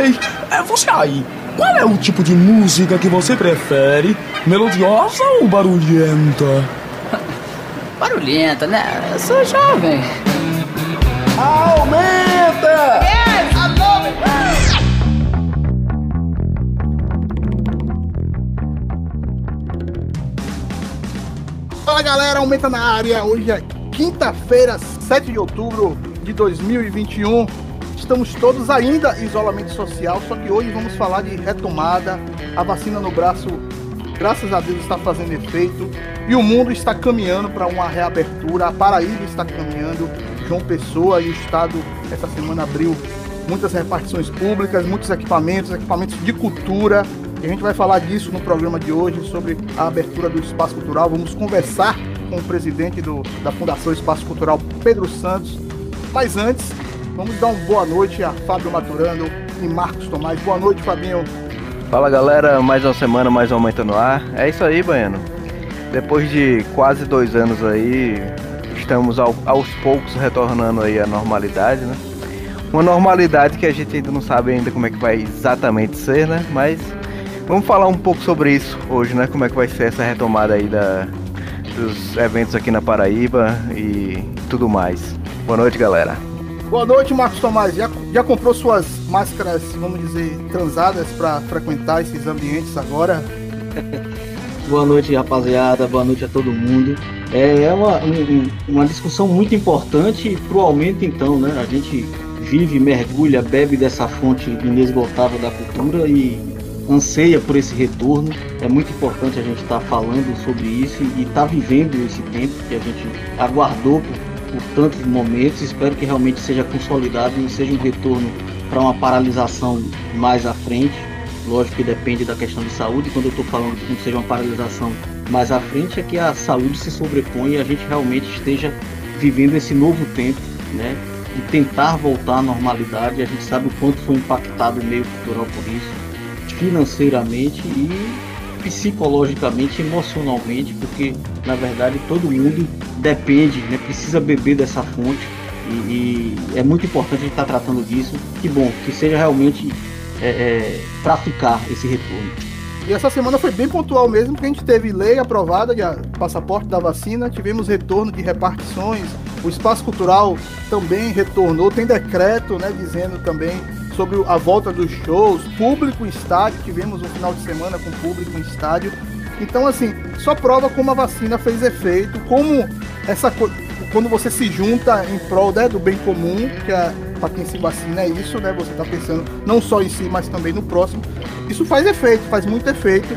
Ei, é você aí. Qual é o tipo de música que você prefere? Melodiosa ou barulhenta? Barulhenta, né? Eu sou jovem. Aumenta! Yes, I love it. Fala galera, aumenta na área. Hoje é quinta-feira, 7 de outubro de 2021. Estamos todos ainda em isolamento social, só que hoje vamos falar de retomada. A vacina no braço, graças a Deus, está fazendo efeito e o mundo está caminhando para uma reabertura. A Paraíba está caminhando. João Pessoa e o Estado essa semana abriu muitas repartições públicas, muitos equipamentos, equipamentos de cultura. E a gente vai falar disso no programa de hoje, sobre a abertura do Espaço Cultural. Vamos conversar com o presidente do, da Fundação Espaço Cultural, Pedro Santos. Mas antes, vamos dar uma boa noite a Fábio Maturano e Marcos Tomás. Boa noite, Fabinho. Fala galera, mais uma semana, mais um Aumenta no Ar. É isso aí, Baiano. Depois de quase dois anos aí, estamos ao, aos poucos retornando aí à normalidade, né? Uma normalidade que a gente ainda não sabe ainda como é que vai exatamente ser, né? Mas vamos falar um pouco sobre isso hoje, né? Como é que vai ser essa retomada aí da, dos eventos aqui na Paraíba e tudo mais. Boa noite, galera. Boa noite, Marcos Tomás. Já, já comprou suas máscaras, vamos dizer, transadas para frequentar esses ambientes agora? Boa noite, rapaziada. Boa noite a todo mundo. É, é uma, um, uma discussão muito importante para o aumento, então, né? A gente vive, mergulha, bebe dessa fonte inesgotável da cultura e anseia por esse retorno. É muito importante a gente estar tá falando sobre isso e estar tá vivendo esse tempo que a gente aguardou por, por tantos momentos. Espero que realmente seja consolidado e seja um retorno para uma paralisação mais à frente. Lógico que depende da questão de saúde. Quando eu estou falando que seja uma paralisação mais à frente, é que a saúde se sobrepõe e a gente realmente esteja vivendo esse novo tempo, né? De tentar voltar à normalidade. A gente sabe o quanto foi impactado o meio cultural por isso financeiramente e psicologicamente, emocionalmente, porque na verdade todo mundo depende, né, precisa beber dessa fonte e, e é muito importante a gente estar tá tratando disso. Que bom, que seja realmente é, é, para ficar esse retorno. E essa semana foi bem pontual mesmo, porque a gente teve lei aprovada de passaporte da vacina, tivemos retorno de repartições, o espaço cultural também retornou, tem decreto né, dizendo também sobre a volta dos shows, público em estádio, tivemos um final de semana com público em estádio. Então, assim, só prova como a vacina fez efeito, como essa quando você se junta em prol né, do bem comum, que é para quem se vacina é isso, né? Você está pensando não só em si, mas também no próximo. Isso faz efeito, faz muito efeito.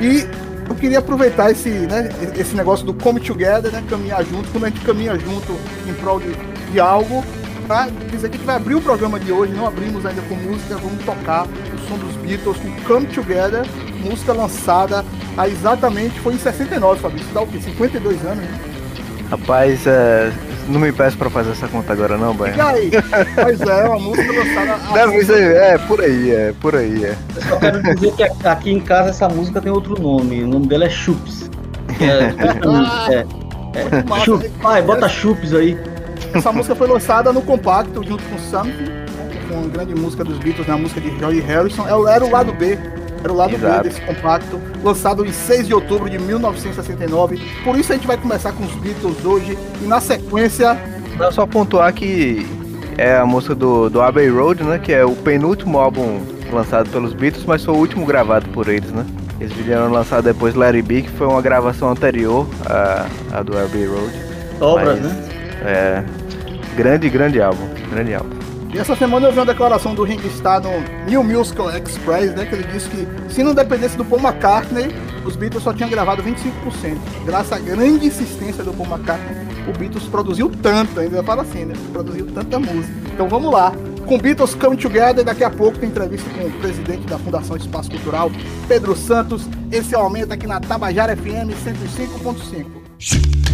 E eu queria aproveitar esse, né, esse negócio do come together, né? Caminhar junto, quando a gente caminha junto em prol de, de algo, para dizer que a gente vai abrir o programa de hoje, não abrimos ainda com música, vamos tocar o som dos Beatles com Come Together, música lançada há exatamente, foi em 69, Fabrício, dá o quê? 52 anos, né? Rapaz, é, não me peço pra fazer essa conta agora não, Banho. E aí? Mas é, uma música lançada... Deve ser, é, por aí, é, por aí, é. Eu só quero dizer que aqui em casa essa música tem outro nome, o nome dela é Chups. É, é, é, é, Chups, pai, bota Chups aí. Essa música foi lançada no compacto junto com Something, com uma grande música dos Beatles, né, a música de Joey Harrison. É Era o lado B, era o lado Exato. B desse compacto, lançado em 6 de outubro de 1969. Por isso a gente vai começar com os Beatles hoje e na sequência. Não, só pontuar que é a música do, do Abbey Road, né? Que é o penúltimo álbum lançado pelos Beatles, mas foi o último gravado por eles, né? Eles vieram lançar depois Larry B, que foi uma gravação anterior à, à do Abbey Road. Obras, mas, né? É, Grande, grande álbum. Grande álbum. E essa semana eu vi uma declaração do Ringo Starr no New Musical Express, né? Que ele disse que se não dependesse do Paul McCartney, os Beatles só tinham gravado 25%. Graças à grande insistência do Paul McCartney, o Beatles produziu tanto, ainda fala assim, né? Produziu tanta música. Então vamos lá. Com Beatles Come Together, daqui a pouco tem entrevista com o presidente da Fundação Espaço Cultural, Pedro Santos. Esse aumento aqui na Tabajara FM 105.5.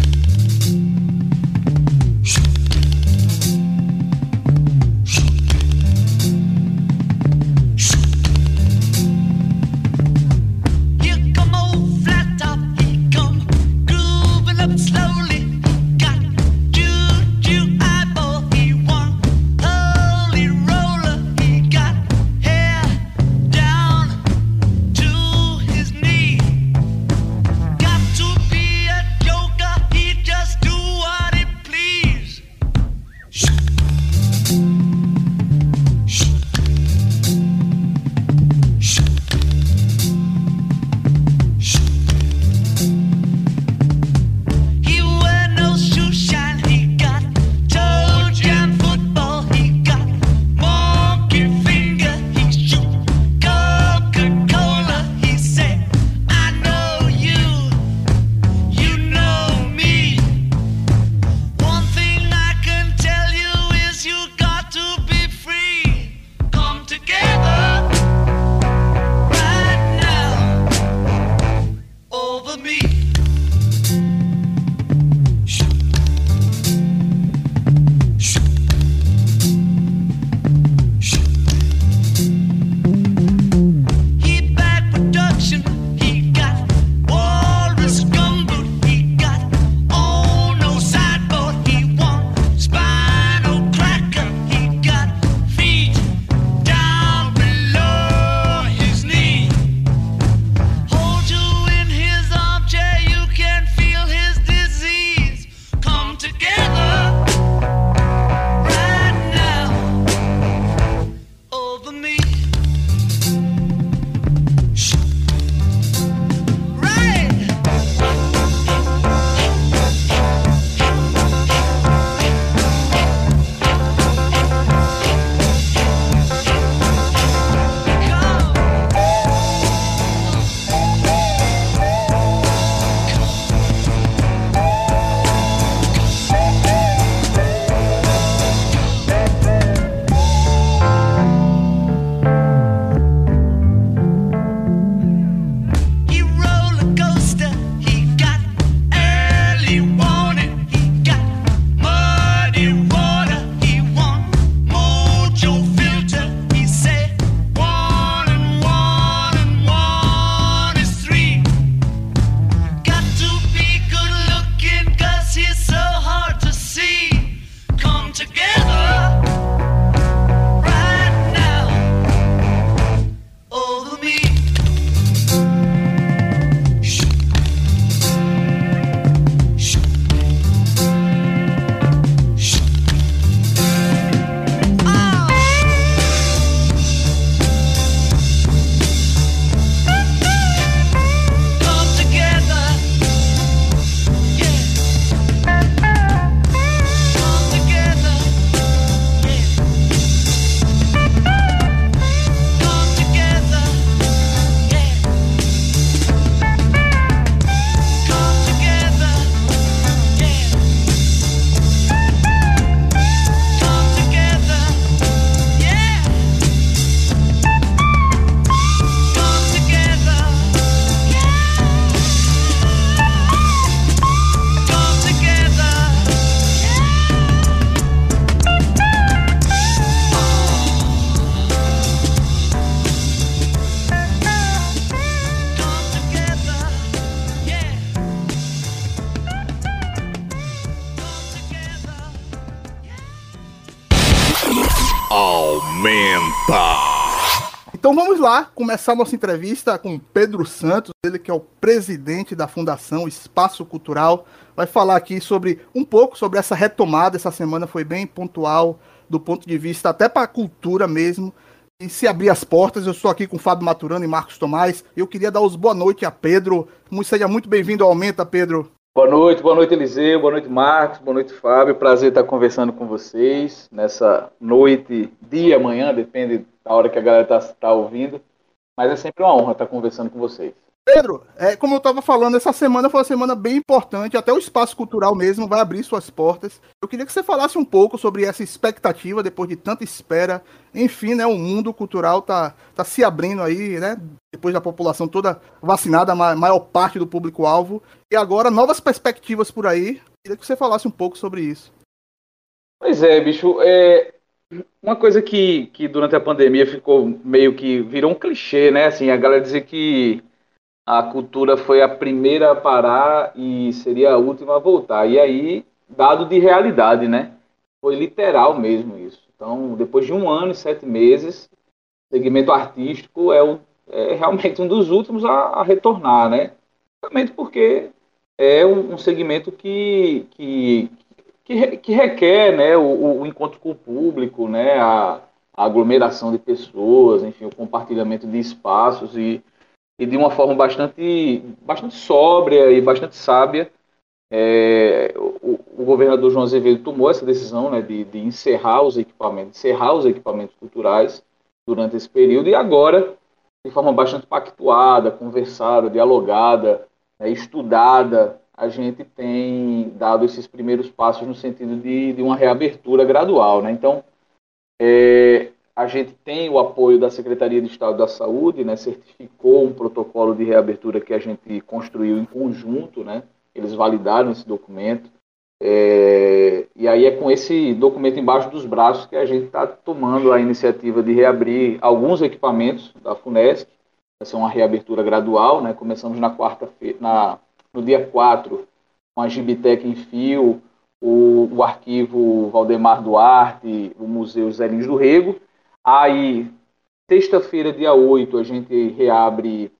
começar nossa entrevista com Pedro Santos, ele que é o presidente da Fundação Espaço Cultural, vai falar aqui sobre um pouco sobre essa retomada. Essa semana foi bem pontual do ponto de vista até para a cultura mesmo. E se abrir as portas, eu estou aqui com Fábio Maturano e Marcos Tomás. Eu queria dar os boa noite a Pedro. Seja muito bem-vindo ao Aumenta, Pedro. Boa noite, boa noite, Eliseu, boa noite, Marcos, boa noite, Fábio. Prazer estar conversando com vocês nessa noite, dia, amanhã, depende da hora que a galera está tá ouvindo. Mas é sempre uma honra estar conversando com vocês. Pedro, é, como eu estava falando, essa semana foi uma semana bem importante, até o espaço cultural mesmo vai abrir suas portas. Eu queria que você falasse um pouco sobre essa expectativa, depois de tanta espera. Enfim, né, o mundo cultural tá, tá se abrindo aí, né? Depois da população toda vacinada, a maior parte do público-alvo. E agora, novas perspectivas por aí. Eu queria que você falasse um pouco sobre isso. Pois é, bicho. É, uma coisa que, que durante a pandemia ficou meio que virou um clichê, né? Assim, a galera dizia que a cultura foi a primeira a parar e seria a última a voltar. E aí, dado de realidade, né? Foi literal mesmo isso. Então, depois de um ano e sete meses, o segmento artístico é, o, é realmente um dos últimos a, a retornar, né? Realmente porque é um, um segmento que, que, que, que, requer né, o, o, encontro com o público, né, a, a aglomeração de pessoas, enfim, o compartilhamento de espaços e e de uma forma bastante, bastante sóbria e bastante sábia, é, o, o, governador João Azevedo tomou essa decisão né, de, de, encerrar os equipamentos, encerrar os equipamentos culturais durante esse período e agora, de forma bastante pactuada, conversada, dialogada, né, estudada, a gente tem dado esses primeiros passos no sentido de, de uma reabertura gradual. Né? Então, é, a gente tem o apoio da Secretaria de Estado da Saúde, né, certificou um protocolo de reabertura que a gente construiu em conjunto, né, eles validaram esse documento. É, e aí é com esse documento embaixo dos braços que a gente está tomando a iniciativa de reabrir alguns equipamentos da FUNESC. Vai ser uma reabertura gradual, né? Começamos na quarta-feira, na, no dia 4, com a Gibitec em fio, o, o arquivo Valdemar Duarte, o Museu Zé Lins do Rego, Aí, sexta-feira, dia 8, a gente reabre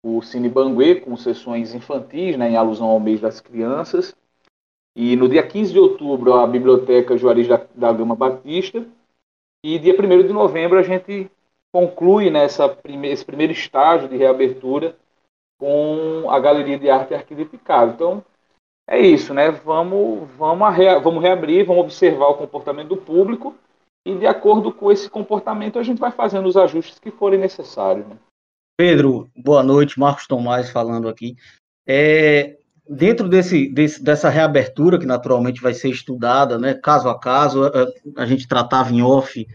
o Cine Banguê com sessões infantis, né, em alusão ao mês das crianças. E no dia 15 de outubro, a Biblioteca Juarez da, da Gama Batista. E dia 1 de novembro, a gente conclui nessa prime esse primeiro estágio de reabertura com a Galeria de Arte Arquidificado. Então, é isso, né? Vamos, vamos, vamos reabrir, vamos observar o comportamento do público e de acordo com esse comportamento a gente vai fazendo os ajustes que forem necessários. Né? Pedro, boa noite, Marcos Tomás falando aqui. É, dentro desse, desse, dessa reabertura, que naturalmente vai ser estudada, né, caso a caso, a, a gente tratava em off,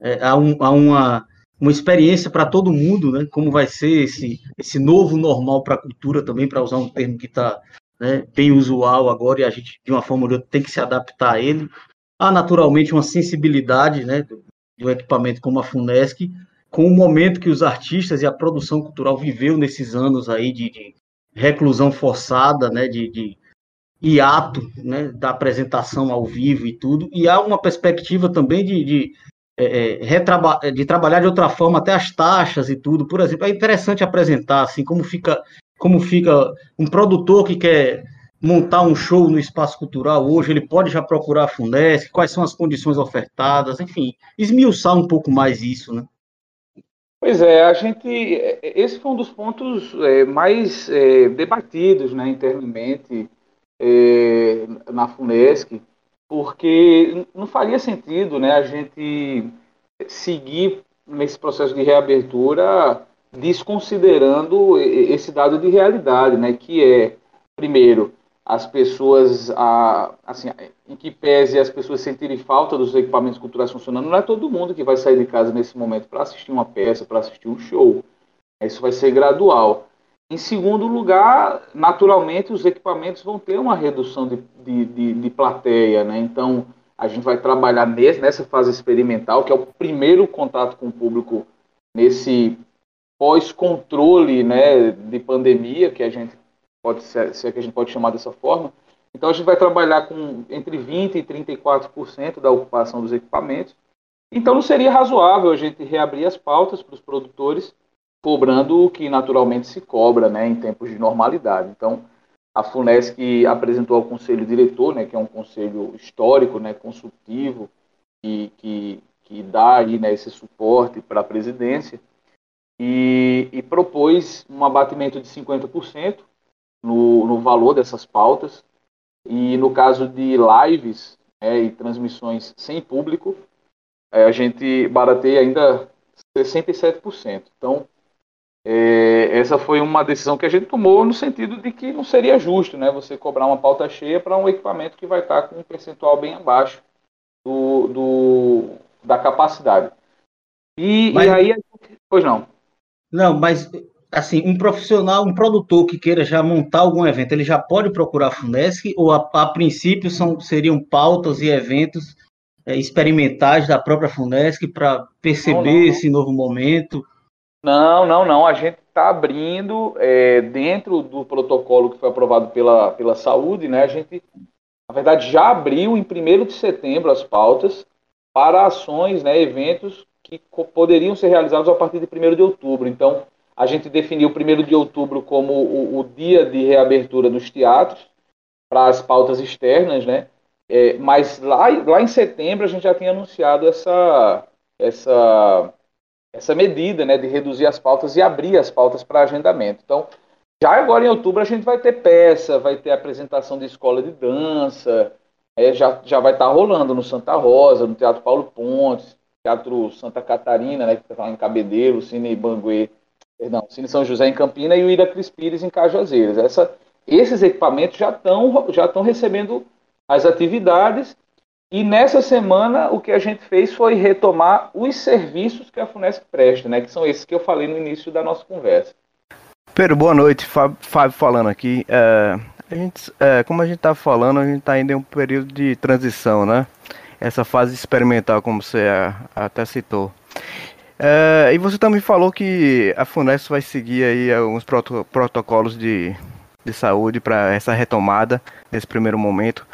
é, há, um, há uma, uma experiência para todo mundo, né, como vai ser esse, esse novo normal para a cultura também, para usar um termo que está né, bem usual agora e a gente, de uma forma ou de outra, tem que se adaptar a ele. Há naturalmente uma sensibilidade né, do, do equipamento como a FUNESC, com o momento que os artistas e a produção cultural viveu nesses anos aí de, de reclusão forçada, né, de, de hiato né, da apresentação ao vivo e tudo, e há uma perspectiva também de, de, é, é de trabalhar de outra forma até as taxas e tudo. Por exemplo, é interessante apresentar assim como fica como fica um produtor que quer montar um show no espaço cultural hoje, ele pode já procurar a Funesc, quais são as condições ofertadas, enfim, esmiuçar um pouco mais isso, né? Pois é, a gente, esse foi um dos pontos é, mais é, debatidos né, internamente é, na Funesc, porque não faria sentido né, a gente seguir nesse processo de reabertura desconsiderando esse dado de realidade, né, que é, primeiro, as pessoas, a, assim, em que pese as pessoas sentirem falta dos equipamentos culturais funcionando, não é todo mundo que vai sair de casa nesse momento para assistir uma peça, para assistir um show. Isso vai ser gradual. Em segundo lugar, naturalmente, os equipamentos vão ter uma redução de, de, de, de plateia, né? Então, a gente vai trabalhar nesse, nessa fase experimental, que é o primeiro contato com o público nesse pós-controle né, de pandemia que a gente pode ser, se é que a gente pode chamar dessa forma. Então a gente vai trabalhar com entre 20% e 34% da ocupação dos equipamentos Então não seria razoável a gente reabrir as pautas para os produtores, cobrando o que naturalmente se cobra né, em tempos de normalidade. Então, a FUNESC apresentou ao conselho diretor, né, que é um conselho histórico, né, consultivo, que, que, que dá aí, né, esse suporte para a presidência, e, e, propôs um abatimento de 50% no, no valor dessas pautas, e no caso de lives né, e transmissões sem público, é, a gente barateia ainda 67%. Então, é, essa foi uma decisão que a gente tomou no sentido de que não seria justo né, você cobrar uma pauta cheia para um equipamento que vai estar com um percentual bem abaixo do, do da capacidade. E, mas, e aí, pois não. Não, mas assim, um profissional, um produtor que queira já montar algum evento, ele já pode procurar a Funesc ou a, a princípio são, seriam pautas e eventos é, experimentais da própria Funesc para perceber não, não, não. esse novo momento? Não, não, não. A gente está abrindo é, dentro do protocolo que foi aprovado pela, pela saúde, né? A gente, na verdade, já abriu em 1 de setembro as pautas para ações, né, eventos que poderiam ser realizados a partir de 1 de outubro. Então, a gente definiu o 1 de outubro como o, o dia de reabertura dos teatros para as pautas externas, né? É, mas lá, lá em setembro a gente já tinha anunciado essa, essa, essa medida né, de reduzir as pautas e abrir as pautas para agendamento. Então, já agora em outubro a gente vai ter peça, vai ter apresentação de escola de dança, é, já, já vai estar tá rolando no Santa Rosa, no Teatro Paulo Pontes, Teatro Santa Catarina, né, que está em Cabedelo, Cine Banguê perdão, Cine São José em Campina e o Ira Cris Pires em Cajazeiras. Essa, esses equipamentos já estão já estão recebendo as atividades e nessa semana o que a gente fez foi retomar os serviços que a Funesc presta, né, que são esses que eu falei no início da nossa conversa. Pedro, boa noite. Fábio, falando aqui. É, a gente, é, como a gente está falando, a gente está ainda em um período de transição, né? Essa fase experimental, como você até citou. É, e você também falou que a FUNES vai seguir aí alguns proto protocolos de, de saúde para essa retomada nesse primeiro momento.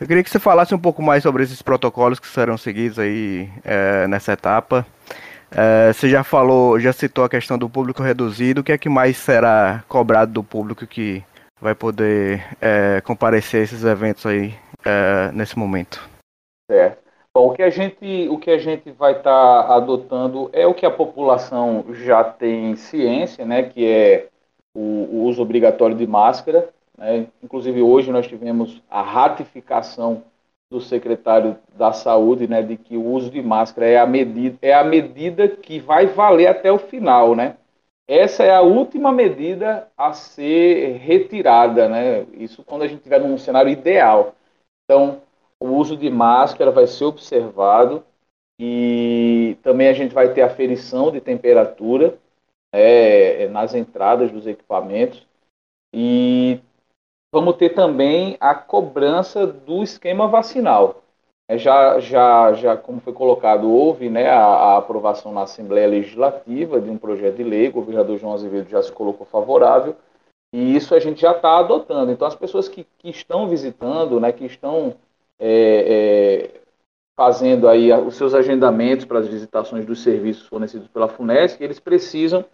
Eu queria que você falasse um pouco mais sobre esses protocolos que serão seguidos aí é, nessa etapa. É, você já falou, já citou a questão do público reduzido. O que é que mais será cobrado do público que vai poder é, comparecer a esses eventos aí é, nesse momento? Certo. Bom, o que a gente, o que a gente vai estar tá adotando é o que a população já tem ciência, né, que é o, o uso obrigatório de máscara. Né? Inclusive hoje nós tivemos a ratificação do secretário da Saúde, né, de que o uso de máscara é a medida, é a medida que vai valer até o final, né? Essa é a última medida a ser retirada, né? Isso quando a gente estiver num cenário ideal. Então, o uso de máscara vai ser observado e também a gente vai ter aferição de temperatura é, nas entradas dos equipamentos e vamos ter também a cobrança do esquema vacinal. É, já, já, já, como foi colocado, houve né, a, a, aprovação na Assembleia Legislativa de um projeto de lei, o governador João Azevedo já se colocou favorável, e isso a gente já está adotando. Então, as pessoas que, que estão visitando, né, que estão é, é, fazendo aí os seus agendamentos para as visitações dos serviços fornecidos pela FUNESC, eles precisam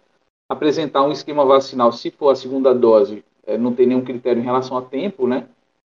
apresentar um esquema vacinal. Se for a segunda dose, não tem nenhum critério em relação a tempo, né?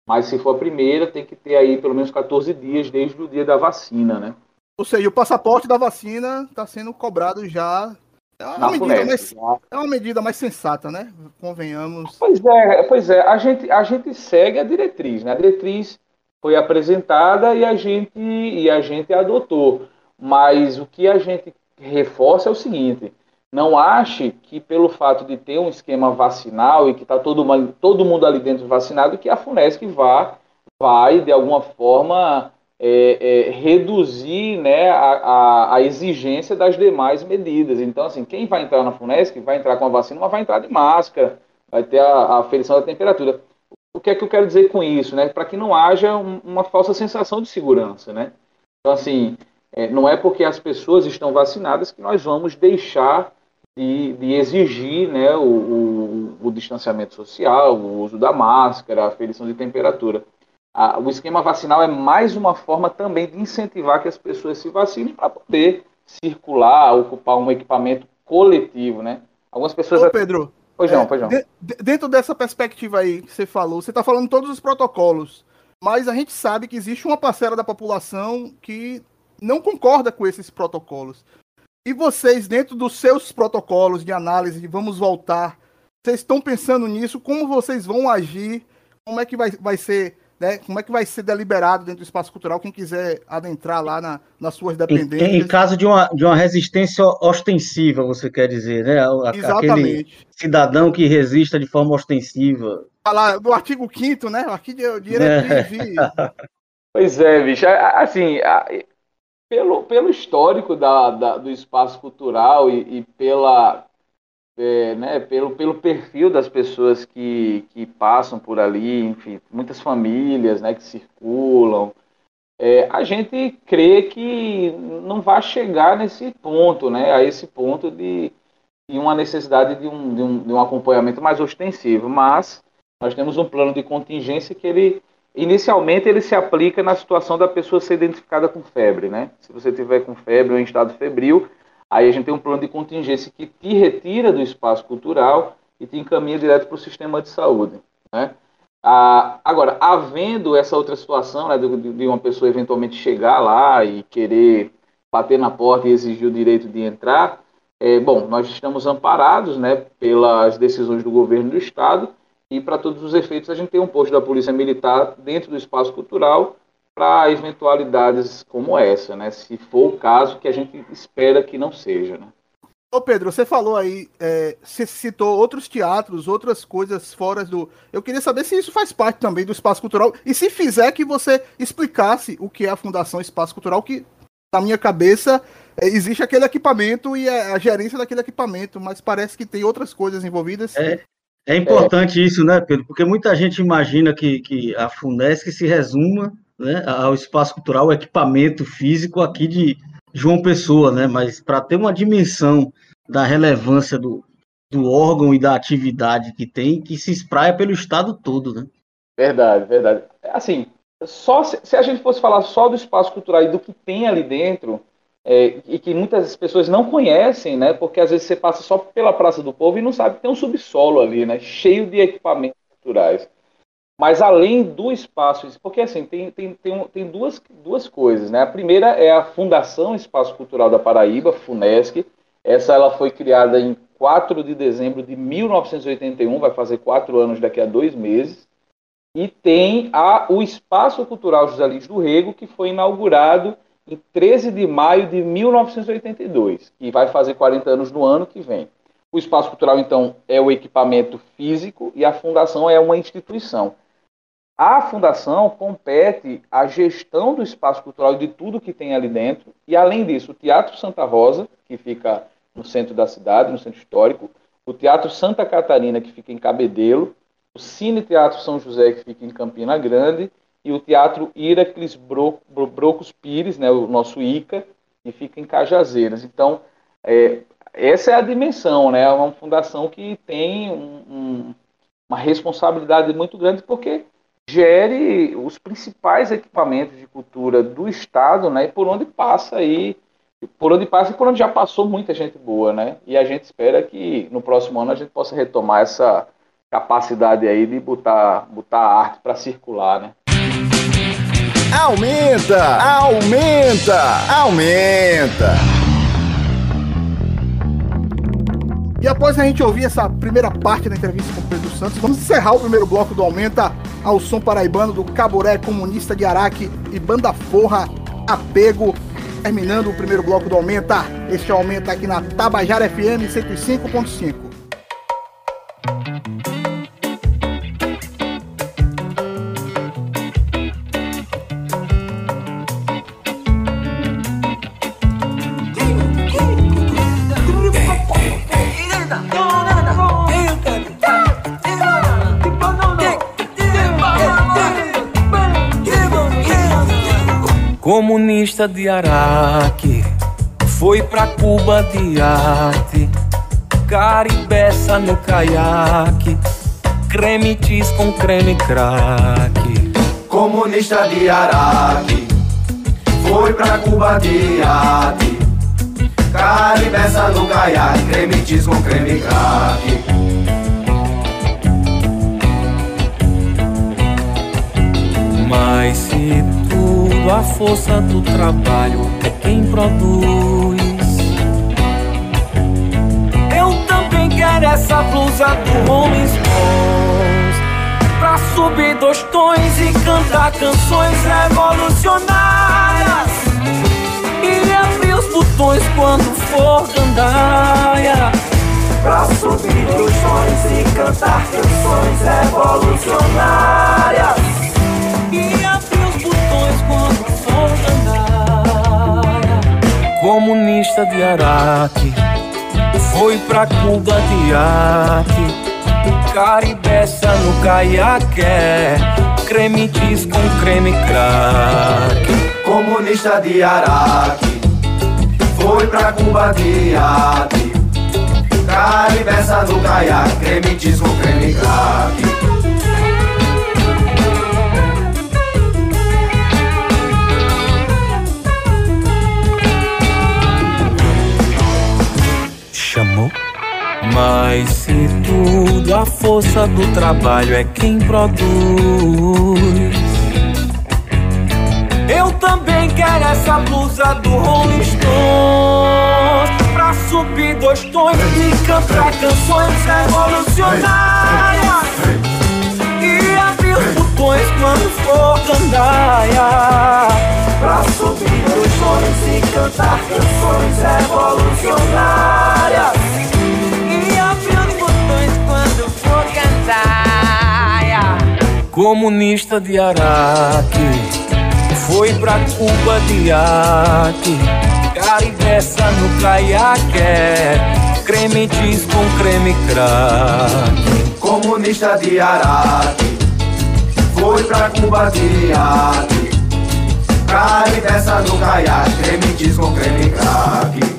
Mas se for a primeira, tem que ter aí pelo menos 14 dias desde o dia da vacina, né? Ou seja, o passaporte da vacina está sendo cobrado já. É uma, medida mais, é uma medida mais sensata, né? Convenhamos. Pois é, pois é. A gente, a gente segue a diretriz, né? A diretriz foi apresentada e a gente e a gente adotou. Mas o que a gente reforça é o seguinte: não ache que pelo fato de ter um esquema vacinal e que está todo, todo mundo ali dentro vacinado, que a Funesc vá, vai, de alguma forma, é, é, reduzir né, a, a, a, exigência das demais medidas. Então, assim, quem vai entrar na Funesc vai entrar com a vacina, mas vai entrar de máscara, vai ter a, a aferição da temperatura. O que é que eu quero dizer com isso, né? Para que não haja um, uma falsa sensação de segurança, né? Então, assim, é, não é porque as pessoas estão vacinadas que nós vamos deixar de, de exigir né, o, o, o, distanciamento social, o uso da máscara, a aferição de temperatura. a, o esquema vacinal é mais uma forma também de incentivar que as pessoas se vacinem para poder circular, ocupar um equipamento coletivo, né? Algumas pessoas. Ô, Pedro. Pois não, é, pois não. De, dentro dessa perspectiva aí que você falou, você está falando todos os protocolos, mas a gente sabe que existe uma parcela da população que não concorda com esses protocolos. E vocês, dentro dos seus protocolos de análise de vamos voltar, vocês estão pensando nisso? Como vocês vão agir? Como é que vai, vai ser né, como é que vai ser deliberado dentro do espaço cultural quem quiser adentrar lá na, nas suas dependências? Em, em, caso de uma, de uma resistência ostensiva, você quer dizer, né? Exatamente. Aquele cidadão que resista de forma ostensiva. Falar do artigo 5 né? Aqui de diretriz. É. Pois é, bicho. Assim, pelo, pelo histórico da, da do espaço cultural e, e pela é, né, pelo, pelo perfil das pessoas que, que passam por ali, enfim, muitas famílias né, que circulam, é, a gente crê que não vai chegar nesse ponto, né, a esse ponto de, de uma necessidade de um, de, um, de um acompanhamento mais ostensivo, mas nós temos um plano de contingência que ele inicialmente ele se aplica na situação da pessoa ser identificada com febre, né? Se você tiver com febre ou em estado febril, Aí a gente tem um plano de contingência que te retira do espaço cultural e te encaminha direto para o sistema de saúde. Né? Ah, agora, havendo essa outra situação né, de, de, uma pessoa eventualmente chegar lá e querer bater na porta e exigir o direito de entrar, é, bom, nós estamos amparados né, pelas decisões do governo do Estado e, para todos os efeitos, a gente tem um posto da Polícia Militar dentro do espaço cultural para eventualidades como essa, né? Se for o caso que a gente espera que não seja, né? Ô Pedro, você falou aí, é, você citou outros teatros, outras coisas fora do. Eu queria saber se isso faz parte também do espaço cultural e se fizer que você explicasse o que é a Fundação Espaço Cultural, que na minha cabeça é, existe aquele equipamento e a, a, gerência daquele equipamento, mas parece que tem outras coisas envolvidas. É, é importante é. isso, né, Pedro? Porque muita gente imagina que, que a Funesc se resuma né, ao espaço cultural, o equipamento físico aqui de João Pessoa, né? Mas para ter uma dimensão da relevância do, do órgão e da atividade que tem, que se espraia pelo estado todo, né? Verdade, verdade. Assim, só se, se a gente fosse falar só do espaço cultural e do que tem ali dentro, é, e que muitas pessoas não conhecem, né? Porque às vezes você passa só pela Praça do Povo e não sabe que tem um subsolo ali, né? Cheio de equipamentos culturais. Mas além do espaço, porque assim, tem, tem, tem, tem duas, duas coisas, né? A primeira é a Fundação Espaço Cultural da Paraíba, FUNESC. Essa ela foi criada em 4 de dezembro de 1981, vai fazer quatro anos daqui a dois meses. E tem a, o Espaço Cultural José Lins do Rego, que foi inaugurado em 13 de maio de 1982, que vai fazer 40 anos no ano que vem. O Espaço Cultural, então, é o equipamento físico e a fundação é uma instituição. A fundação compete a gestão do espaço cultural e de tudo que tem ali dentro. E, além disso, o Teatro Santa Rosa, que fica no centro da cidade, no centro histórico, o Teatro Santa Catarina, que fica em Cabedelo, o Cine Teatro São José, que fica em Campina Grande, e o Teatro Iraclis Bro, Bro, Brocos Pires, né, o nosso ICA, que fica em Cajazeiras. Então, é, essa é a dimensão, né? É uma fundação que tem um, um, uma responsabilidade muito grande, porque gere os principais equipamentos de cultura do estado, né? E por onde passa aí, por onde passa e por onde já passou muita gente boa, né? E a gente espera que no próximo ano a gente possa retomar essa capacidade aí de botar, botar a arte para circular, né? Aumenta! Aumenta! Aumenta! E após a gente ouvir essa primeira parte da entrevista com o Pedro Santos, vamos encerrar o primeiro bloco do Aumenta ao som paraibano do Caboré Comunista de Araque e Banda Forra Apego. Terminando o primeiro bloco do Aumenta, este Aumenta aqui na Tabajara FM 105.5. Comunista de Araque foi pra Cuba de arte, caribeça no caiaque, creme cheese com creme crack. comunista de Araque, foi pra Cuba de arte. Caribeça no caiaque, creme cheese com creme crack. Mas se tudo a força do trabalho é quem produz. Eu também quero essa blusa do Rolling Stones. Pra subir dois tons e cantar canções revolucionárias. E abrir os botões quando for gandaia. Pra subir dois tons e cantar canções revolucionárias Comunista de Araque. Foi pra Cuba de arte Caribeça no caiaque. Creme cheese com creme crack. Comunista de Araque, foi pra Cuba de arte. Caribeça no caiaque, creme cheese com creme crack. Mas se tudo a força do trabalho é quem produz. Eu também quero essa blusa do Rolling Stones. Pra subir dois tons e cantar canções revolucionárias. E abrir botões quando for gandaia. Pra subir dois tons e cantar canções revolucionárias Comunista de Araque. Foi pra Cuba de arte Caribeça no caiaque. Creme cheese com creme crack. Comunista de Araque, foi pra Cuba de arte. Caribeça no caiaque, creme cheese com creme crack.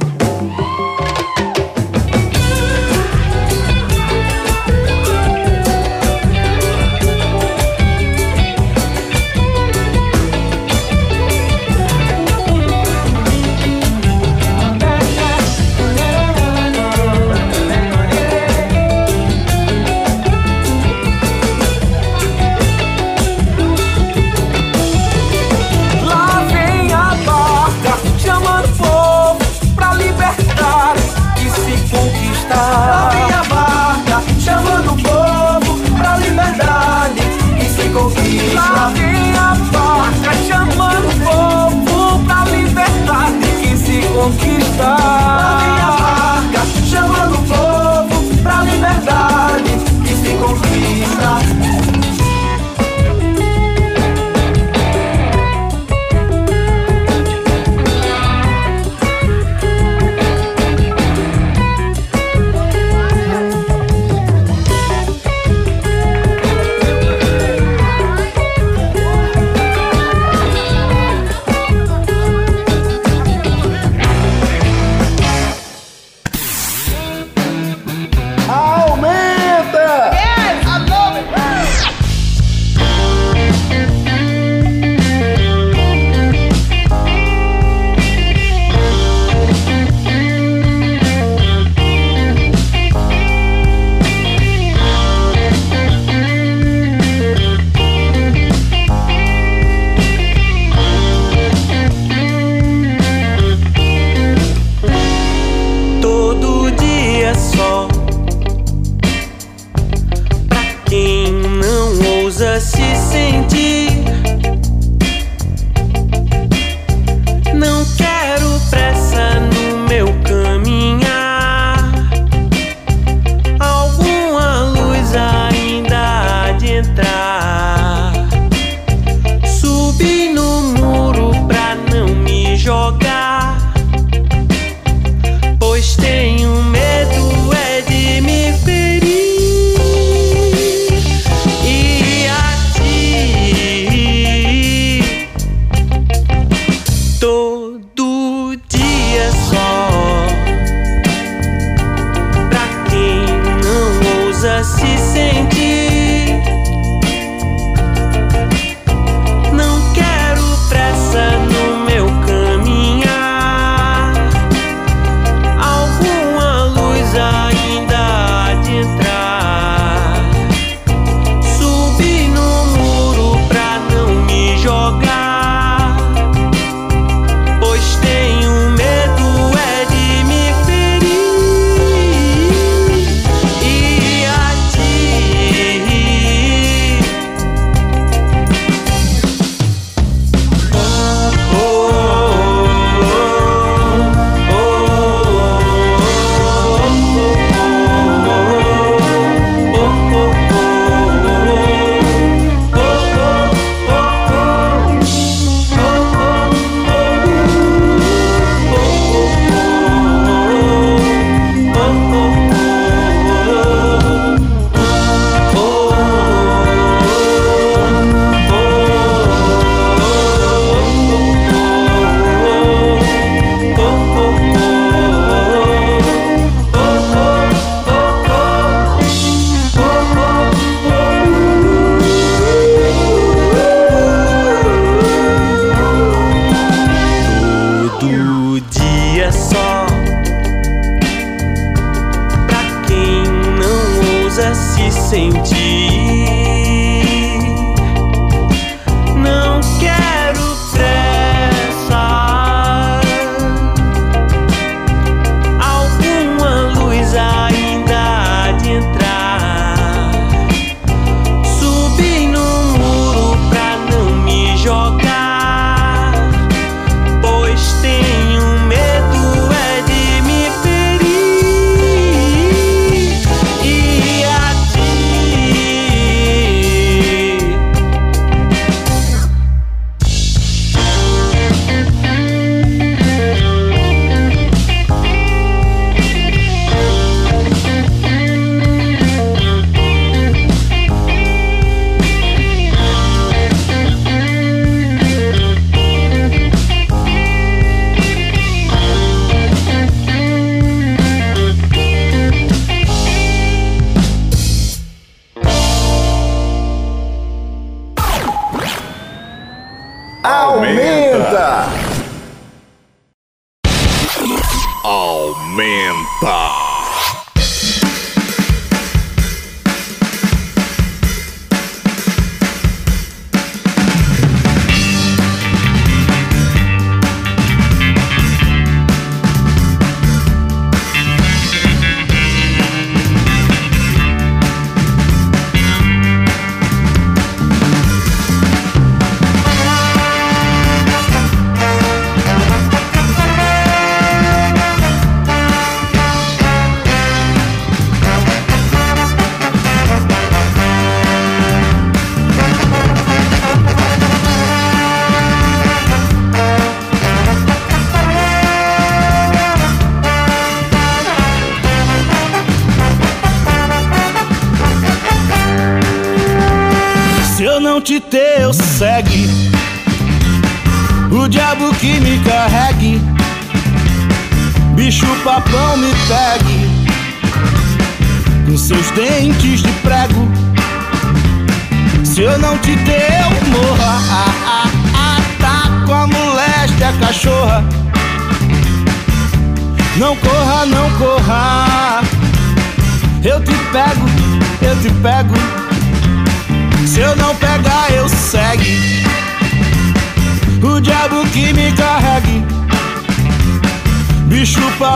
Se eu não te ter, eu segue.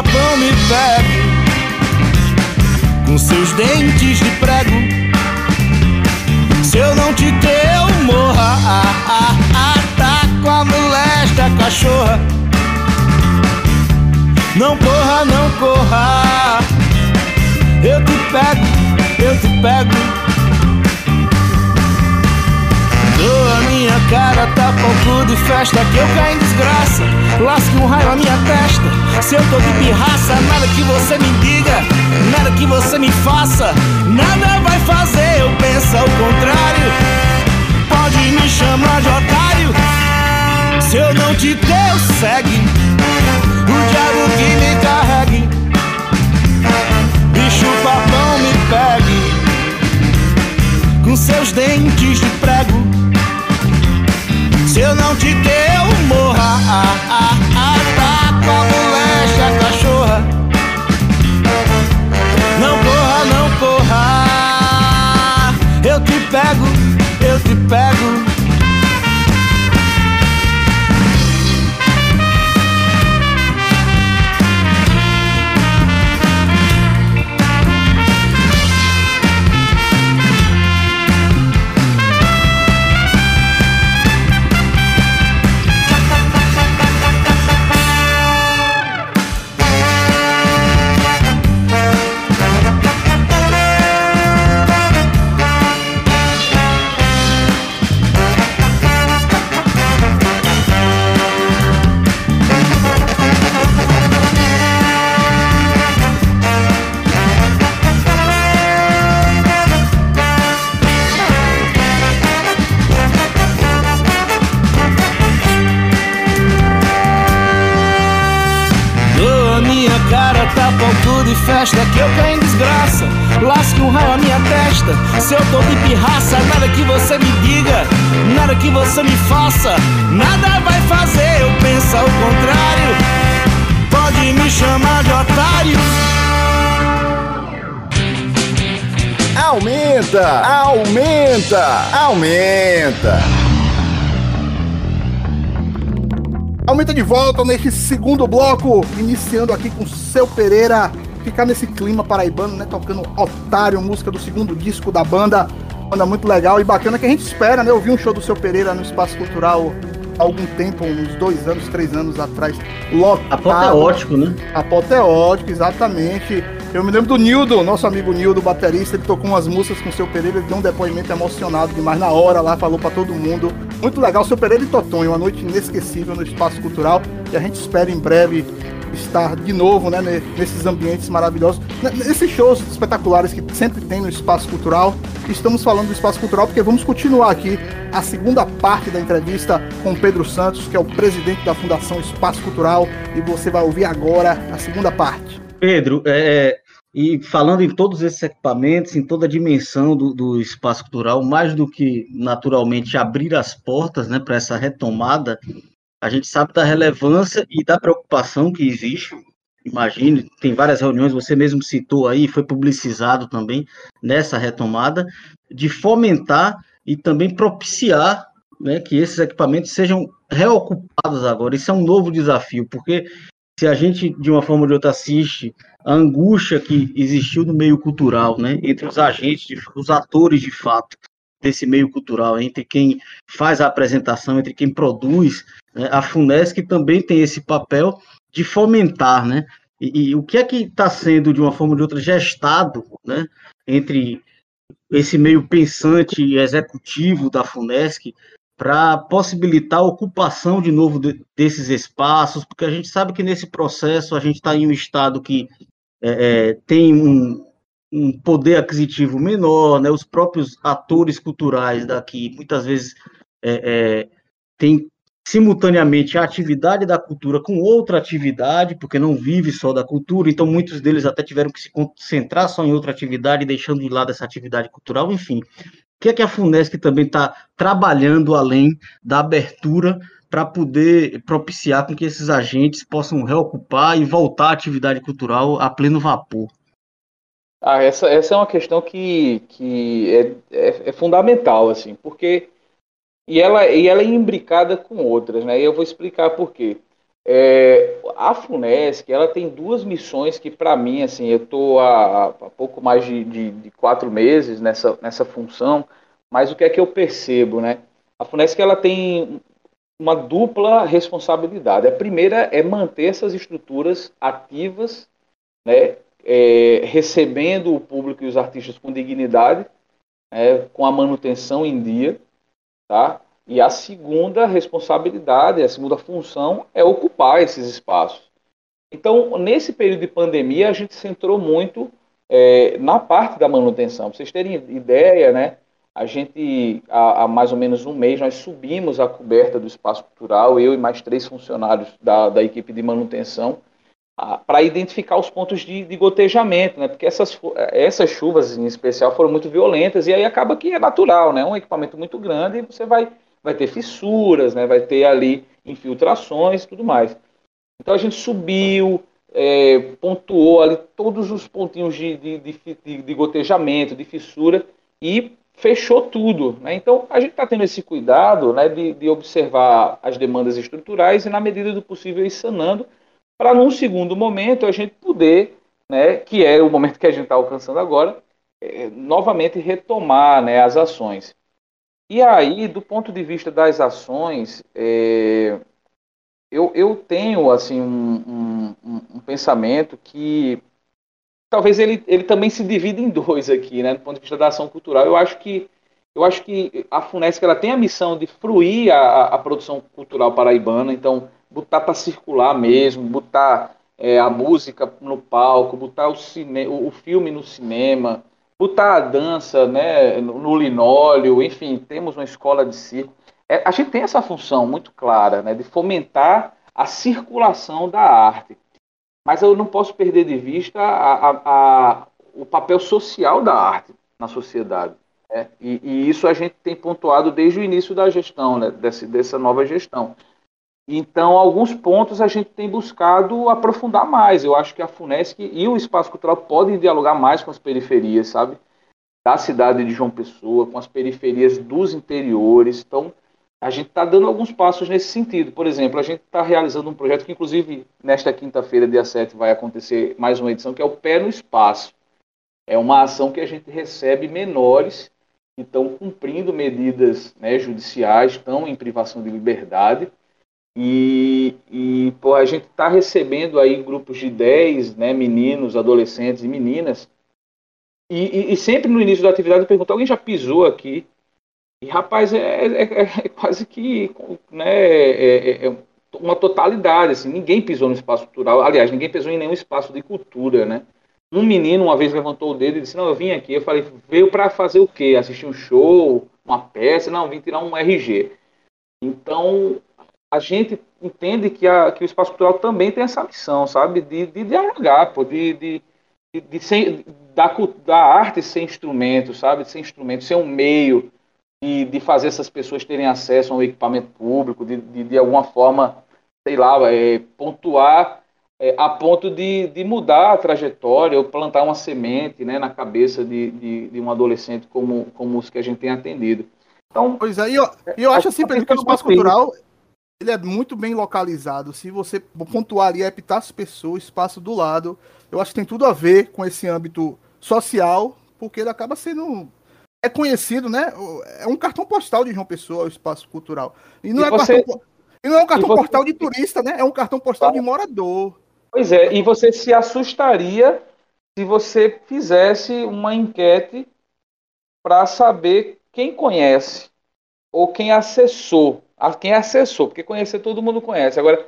Papão me pegue. Com seus dentes de prego. Se eu não te ter, eu morra. Ah, ah, ah, tá com a molesta cachorra. Não corra, não corra. Eu te pego, eu te pego. Dou a minha cara, tapa o cu de festa Que eu caio em desgraça, lasque um raio na minha testa Se eu tô de pirraça, nada que você me diga Nada que você me faça Nada vai fazer eu pensar o contrário. Pode me chamar de otário. Se eu não te ter, eu segue. O diabo que me carregue. Bicho papão me pegue. Com seus dentes de prego. Se eu não te der, eu morra. Cachorra. Não corra, não corra. Eu te pego, eu te pego. Festa Que eu caio em desgraça, lasque um raio na minha testa. Se eu tô de pirraça, nada que você me diga Nada que você me faça. Nada vai fazer eu pensar o contrário. Pode me chamar de otário. Aumenta, aumenta, aumenta. Aumenta de volta neste segundo bloco, iniciando aqui com Seu Pereira, ficar nesse clima paraibano, né? Tocando Otário, música do segundo disco da banda. Banda muito legal e bacana que a gente espera, né? Eu vi um show do Seu Pereira no Espaço Cultural há algum tempo, uns dois anos, três anos atrás. Lotado. Apoteótico, né? Apoteótico, exatamente. Eu me lembro do Nildo, nosso amigo Nildo, baterista, ele tocou umas músicas com o seu Pereira, ele deu um depoimento emocionado demais na hora lá, falou para todo mundo. Muito legal, seu Pereira e Totonho, uma noite inesquecível no Espaço Cultural e a gente espera em breve estar de novo, né, nesses ambientes maravilhosos, nesses shows espetaculares que sempre tem no Espaço Cultural. Estamos falando do Espaço Cultural porque vamos continuar aqui a segunda parte da entrevista com Pedro Santos, que é o presidente da Fundação Espaço Cultural, e você vai ouvir agora a segunda parte. Pedro, é, e falando em todos esses equipamentos, em toda a dimensão do, do espaço cultural, mais do que naturalmente abrir as portas né, para essa retomada, a gente sabe da relevância e da preocupação que existe. Imagine, tem várias reuniões, você mesmo citou aí, foi publicizado também nessa retomada, de fomentar e também propiciar né, que esses equipamentos sejam reocupados agora. Isso é um novo desafio, porque se a gente, de uma forma ou de outra, assiste a angústia que existiu no meio cultural, né, entre os agentes, os atores de fato desse meio cultural, entre quem faz a apresentação, entre quem produz, a FUNESC também tem esse papel de fomentar, né, e, e o que é que está sendo, de uma forma ou de outra, gestado, né, entre esse meio pensante e executivo da FUNESC para possibilitar a ocupação de novo de, desses espaços, porque a gente sabe que nesse processo a gente está em um estado que é, é, tem um, um, poder aquisitivo menor, né? os próprios atores culturais daqui muitas vezes é, é têm simultaneamente a atividade da cultura com outra atividade, porque não vive só da cultura, então muitos deles até tiveram que se concentrar só em outra atividade, deixando de lado essa atividade cultural, enfim que é que a FUNESC também está trabalhando além da abertura para poder propiciar com que esses agentes possam reocupar e voltar à atividade cultural a pleno vapor? Ah, essa, essa é uma questão que, que é, é, é fundamental, assim, porque e ela, e ela é imbricada com outras, né? E eu vou explicar por quê. É, a FUNESC ela tem duas missões que, para mim, assim, eu estou há, há, pouco mais de, de, de, quatro meses nessa, nessa função, mas o que é que eu percebo, né? A FUNESC ela tem uma dupla responsabilidade. A primeira é manter essas estruturas ativas, né, é, recebendo o público e os artistas com dignidade, né, com a manutenção em dia, tá? E a segunda responsabilidade, a segunda função é ocupar esses espaços. Então, nesse período de pandemia, a gente centrou muito é, na parte da manutenção. Para vocês terem ideia, né? A gente, há, há, mais ou menos um mês, nós subimos a coberta do espaço cultural, eu e mais três funcionários da, da equipe de manutenção, para identificar os pontos de, de, gotejamento, né? Porque essas, essas chuvas, em especial, foram muito violentas, e aí acaba que é natural, né? Um equipamento muito grande e você vai vai ter fissuras, né? vai ter ali infiltrações tudo mais. Então a gente subiu, é, pontuou ali todos os pontinhos de, de, de, de, gotejamento, de fissura e fechou tudo. Né? Então a gente está tendo esse cuidado né, de, de observar as demandas estruturais e, na medida do possível, ir sanando, para num segundo momento a gente poder, né, que é o momento que a gente está alcançando agora, é, novamente retomar né, as ações. E aí, do ponto de vista das ações, é, eu, eu tenho assim um, um, um, pensamento que talvez ele, ele também se divida em dois aqui, né? Do ponto de vista da ação cultural, eu acho que eu acho que a Funesc ela tem a missão de fruir a, a produção cultural paraibana, então botar para circular mesmo, botar é, a música no palco, botar o, cine, o, o filme no cinema, botar a dança né, no linóleo, enfim, temos uma escola de circo. É, a gente tem essa função muito clara né, de fomentar a circulação da arte. Mas eu não posso perder de vista a, a, a, o papel social da arte na sociedade. Né? E, e, isso a gente tem pontuado desde o início da gestão, né, desse, dessa nova gestão. Então, alguns pontos a gente tem buscado aprofundar mais. Eu acho que a FUNESC e o Espaço Cultural podem dialogar mais com as periferias, sabe? da cidade de João Pessoa, com as periferias dos interiores. Então, a gente está dando alguns passos nesse sentido. Por exemplo, a gente está realizando um projeto que, inclusive, nesta quinta-feira, dia 7, vai acontecer mais uma edição, que é o Pé no Espaço. É uma ação que a gente recebe menores que estão cumprindo medidas né, judiciais, estão em privação de liberdade. E, e pô, a gente está recebendo aí grupos de 10 né, meninos, adolescentes e meninas. E, e, e sempre no início da atividade eu pergunto, alguém já pisou aqui? E, rapaz, é, é, é, é quase que né, é, é, é, uma totalidade. Assim, ninguém pisou no espaço cultural. Aliás, ninguém pisou em nenhum espaço de cultura, né? Um menino uma vez levantou o dedo e disse: Não, eu vim aqui. Eu falei: Veio para fazer o quê? Assistir um show, uma peça? Não, vim tirar um RG. Então, a gente entende que, a, que o espaço cultural também tem essa missão, sabe? De, de dialogar, pô, de, de, de, de ser, da, da arte ser instrumento, sabe? De ser instrumento, ser um meio de, de fazer essas pessoas terem acesso a um equipamento público, de, de, de alguma forma, sei lá, é, pontuar é, a ponto de, de mudar a trajetória ou plantar uma semente né, na cabeça de, de, de um adolescente como, como os que a gente tem atendido. Então, pois é, e eu, eu acho assim, Pedro, que o espaço cultural ele é muito bem localizado. Se você pontuar ali Epitácio Pessoa, espaço do lado, eu acho que tem tudo a ver com esse âmbito social, porque ele acaba sendo é conhecido, né? É um cartão postal de João Pessoa, o espaço cultural. E não, e é, você... cartão, e não é um cartão você... postal de turista, né? É um cartão postal de morador. Pois é, e você se assustaria se você fizesse uma enquete para saber quem conhece ou quem acessou. Quem acessou, porque conhecer todo mundo conhece. Agora,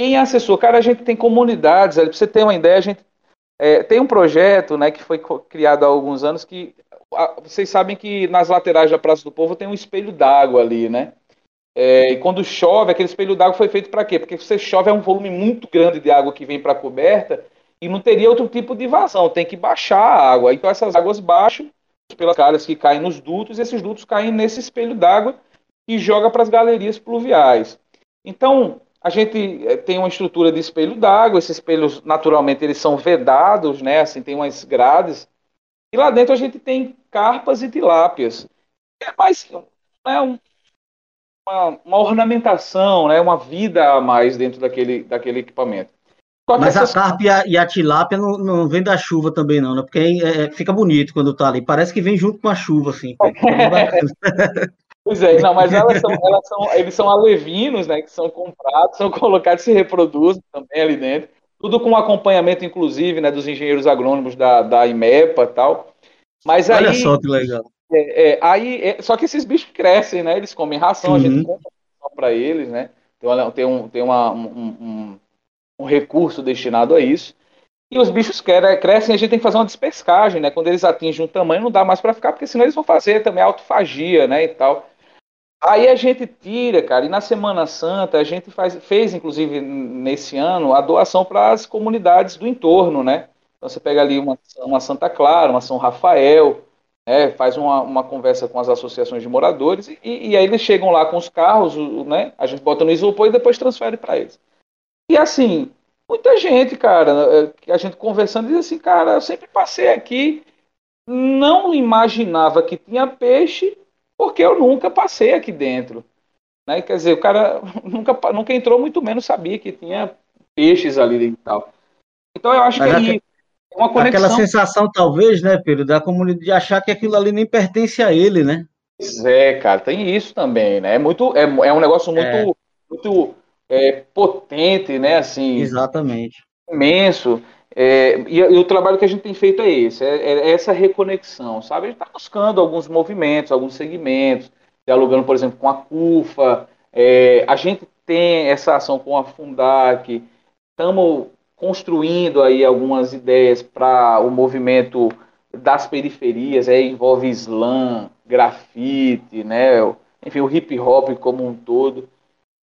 quem acessou? Cara, a gente tem comunidades, para você ter uma ideia, a gente é, tem um projeto né, que foi criado há alguns anos que vocês sabem que nas laterais da Praça do Povo tem um espelho d'água ali, né? É, e quando chove, aquele espelho d'água foi feito para quê? Porque você chove é um volume muito grande de água que vem para a coberta e não teria outro tipo de vazão, tem que baixar a água. Então essas águas baixam pelas calhas que caem nos dutos, e esses dutos caem nesse espelho d'água e joga para as galerias pluviais. Então, a gente é, tem uma estrutura de espelho d'água, esses espelhos naturalmente eles são vedados, né? Assim, tem umas grades e lá dentro a gente tem carpas e tilápias. É mais é um, uma, uma, ornamentação, né, uma vida a mais dentro daquele, daquele equipamento. Mas essas... a carpa e a, e a, tilápia não, não vem da chuva também, não, né? Porque é, é, fica bonito quando tá ali. Parece que vem junto com a chuva, assim. pois é, não, mas elas são, elas são, eles são alevinos, né? Que são comprados, são colocados, se reproduzem também ali dentro tudo com acompanhamento, inclusive, né, dos engenheiros agrônomos da, da IMEPA e tal. Mas Olha aí, só que legal. É, é, aí, é, só que esses bichos crescem, né? Eles comem ração, uhum. a gente uhum. compra para eles, né? Tem, uma, tem, um, tem uma, um, um, um, recurso destinado a isso. E os bichos crescem, a gente tem que fazer uma despescagem, né? Quando eles atingem um tamanho, não dá mais para ficar, porque senão eles vão fazer também autofagia, né? E tal. Aí a gente tira, cara, e na Semana Santa a gente faz, fez, inclusive, nesse ano, a doação para as comunidades do entorno, né? Então você pega ali uma, uma Santa Clara, uma São Rafael, né? faz uma, uma conversa com as associações de moradores, e, e aí eles chegam lá com os carros, né? A gente bota no isopor e depois transfere para eles. E assim, muita gente, cara, que a gente conversando diz assim, cara, eu sempre passei aqui, não imaginava que tinha peixe porque eu nunca passei aqui dentro. Né? Quer dizer, o cara nunca, nunca entrou, muito menos sabia que tinha peixes ali e tal. Então eu acho Mas que aí, é uma conexão. Aquela sensação, talvez, né, Pedro, da comunidade de achar que aquilo ali nem pertence a ele, né? Pois é, cara, tem isso também, né? É, muito, é, é um negócio muito, é. muito é, potente, né? Assim, Exatamente. Imenso. É, e, e, o trabalho que a gente tem feito é esse, é, é essa reconexão, sabe? A gente está buscando alguns movimentos, alguns segmentos, dialogando, por exemplo, com a CUFA, é, a gente tem essa ação com a Fundac, estamos construindo aí algumas ideias para o movimento das periferias, é, envolve slam, grafite, né? enfim, o hip hop como um todo.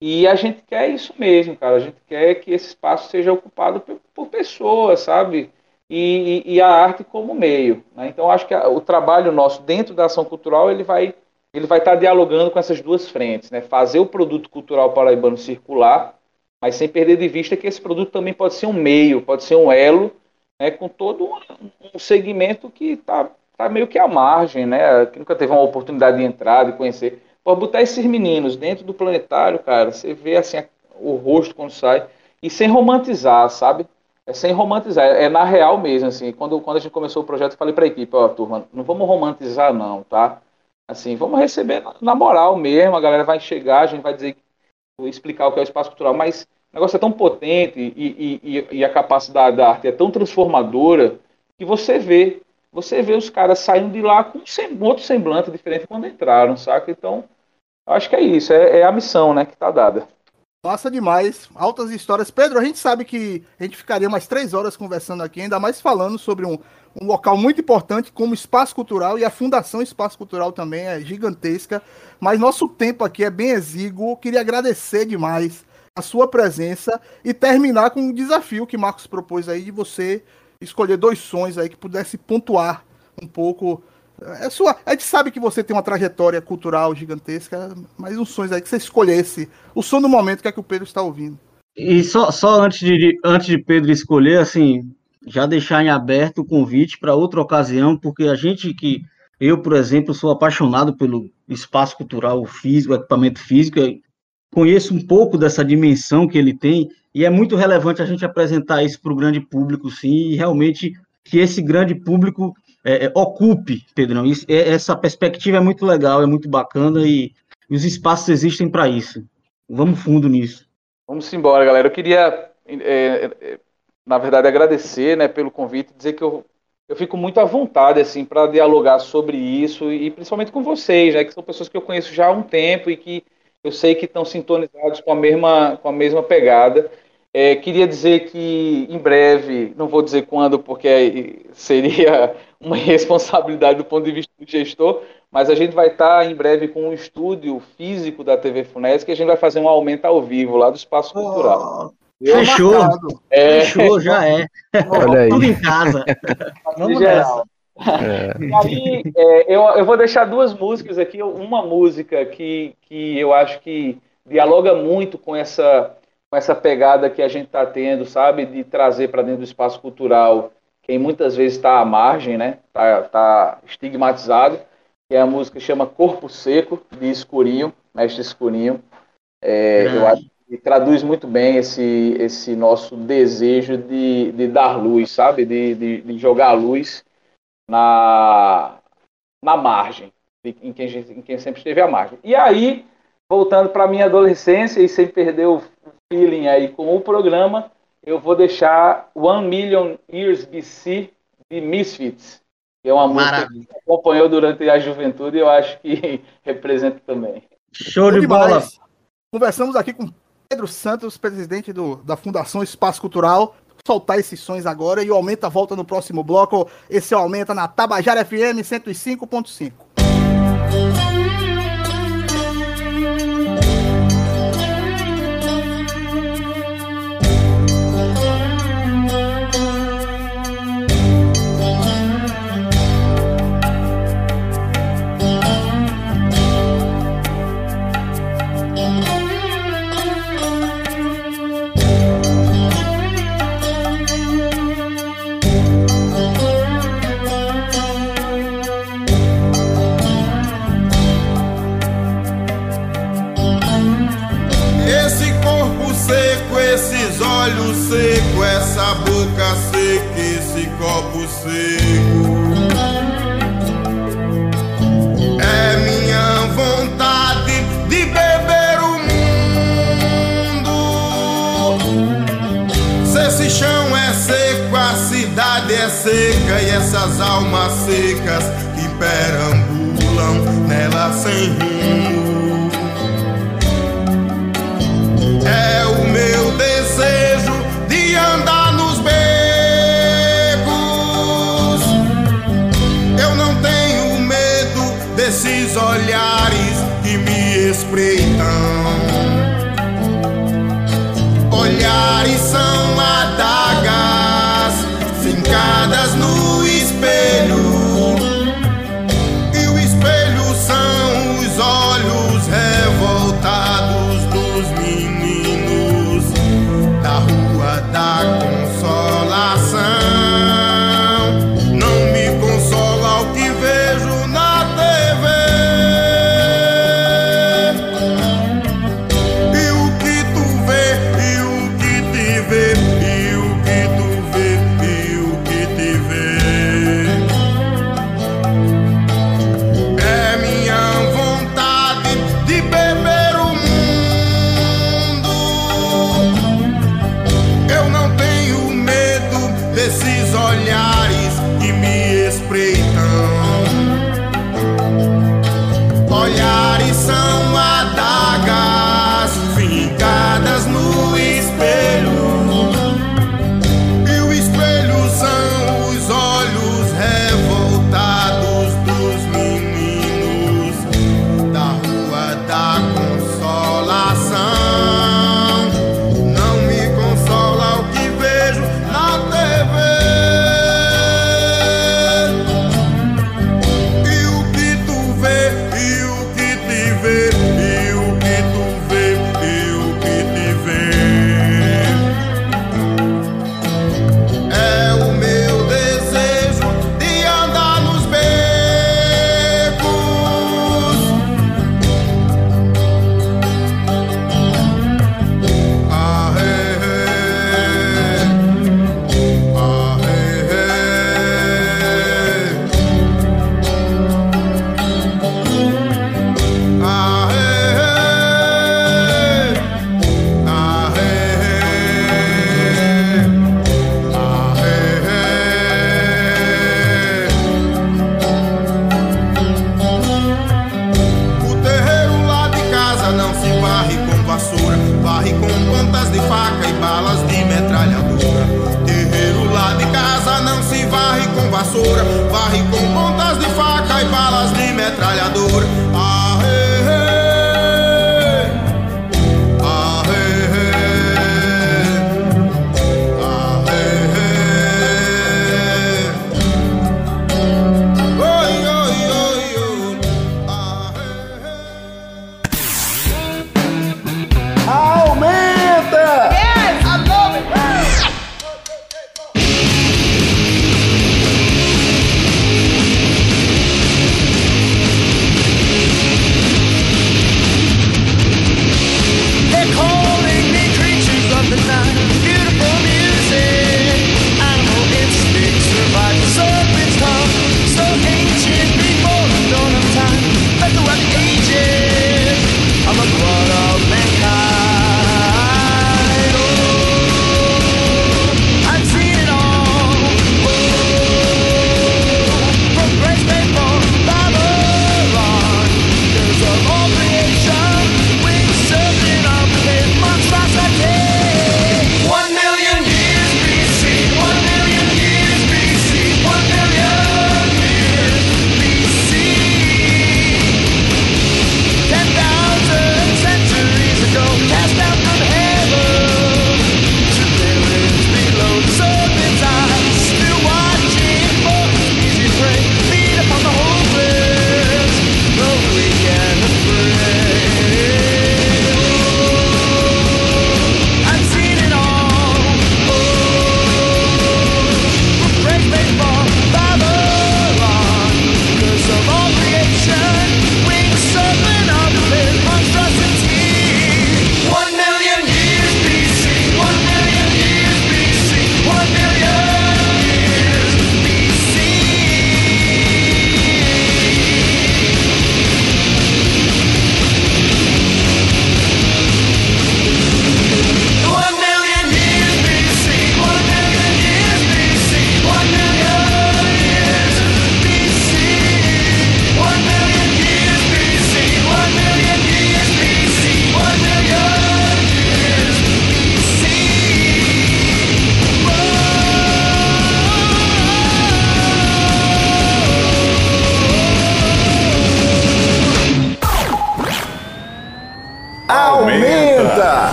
E a gente quer isso mesmo, cara. A gente quer que esse espaço seja ocupado por, por pessoas, sabe? E, e, e, a arte como meio. Né? Então, acho que a, o trabalho nosso dentro da ação cultural ele vai ele vai estar dialogando com essas duas frentes, né? Fazer o produto cultural paraibano circular, mas sem perder de vista que esse produto também pode ser um meio, pode ser um elo, né? Com todo um, um segmento que está tá meio que à margem, né? Que nunca teve uma oportunidade de entrar, de conhecer. Pô, botar esses meninos dentro do planetário, cara, você vê assim o rosto quando sai e sem romantizar, sabe? É sem romantizar, é na real mesmo, assim. Quando, quando a gente começou o projeto, eu falei para a equipe, ó, turma, não vamos romantizar não, tá? Assim, vamos receber na moral mesmo, a galera vai chegar, a gente vai dizer, explicar o que é o espaço cultural, mas o negócio é tão potente e, e, e a capacidade da arte é tão transformadora que você vê, você vê os caras saindo de lá com um outro semblante diferente quando entraram, saca? Então, acho que é isso, é, é a missão, né, que está dada. Massa demais, altas histórias. Pedro, a gente sabe que a gente ficaria mais três horas conversando aqui, ainda mais falando sobre um, um local muito importante como Espaço Cultural e a Fundação Espaço Cultural também é gigantesca. Mas nosso tempo aqui é bem exíguo. Queria agradecer demais a sua presença e terminar com um desafio que Marcos propôs aí de você escolher dois sons aí que pudesse pontuar um pouco é sua, a gente sabe que você tem uma trajetória cultural gigantesca, mas uns sons aí que você escolhesse, o som do momento que é que o Pedro está ouvindo. E só, só antes, de, antes de Pedro escolher, assim, já deixar em aberto o convite para outra ocasião, porque a gente que, eu, por exemplo, sou apaixonado pelo espaço cultural físico, equipamento físico, conheço um pouco dessa dimensão que ele tem, e é muito relevante a gente apresentar isso para o grande público, sim, e realmente que esse grande público é, é, ocupe, Pedrão. Isso, é, essa perspectiva é muito legal, é muito bacana e, e os espaços existem para isso. Vamos fundo nisso. Vamos embora, galera. Eu queria, é, é, na verdade, agradecer né, pelo convite, dizer que eu, eu fico muito à vontade assim para dialogar sobre isso e principalmente com vocês, né, que são pessoas que eu conheço já há um tempo e que eu sei que estão sintonizados com a mesma, com a mesma pegada. É, queria dizer que em breve, não vou dizer quando, porque seria uma responsabilidade do ponto de vista do gestor, mas a gente vai estar em breve com um estúdio físico da TV Funesc que a gente vai fazer um aumento ao vivo lá do Espaço Cultural. Fechou. É, Fechou, já é. Olha aí. Tudo em casa. Vamos geral. É. E aí, é, eu, eu vou deixar duas músicas aqui. Uma música que, que eu acho que dialoga muito com essa, com essa pegada que a gente está tendo, sabe? De trazer para dentro do espaço cultural quem muitas vezes está à margem, né? Está tá estigmatizado, que é a música que chama Corpo Seco, de Escurinho, Mestre Escurinho. É, eu acho que traduz muito bem esse, esse nosso desejo de, de dar luz, sabe? De, de, de jogar luz na, na margem, em quem, em quem sempre esteve à margem. E aí, voltando para a minha adolescência e sem perder o feeling aí com o programa, eu vou deixar One Million Years BC de Misfits, que é uma Maravilha. música que acompanhou durante a juventude e eu acho que representa também. Show de bola! Conversamos aqui com Pedro Santos, presidente do, da Fundação Espaço Cultural. Soltar esses sons agora e o Aumenta volta no próximo bloco. Esse Aumenta na Tabajara FM 105.5. seca e essas almas secas que perambulam nela sem rumo. É o meu desejo de andar nos becos. Eu não tenho medo desses olhares que me espreitam. Olhares são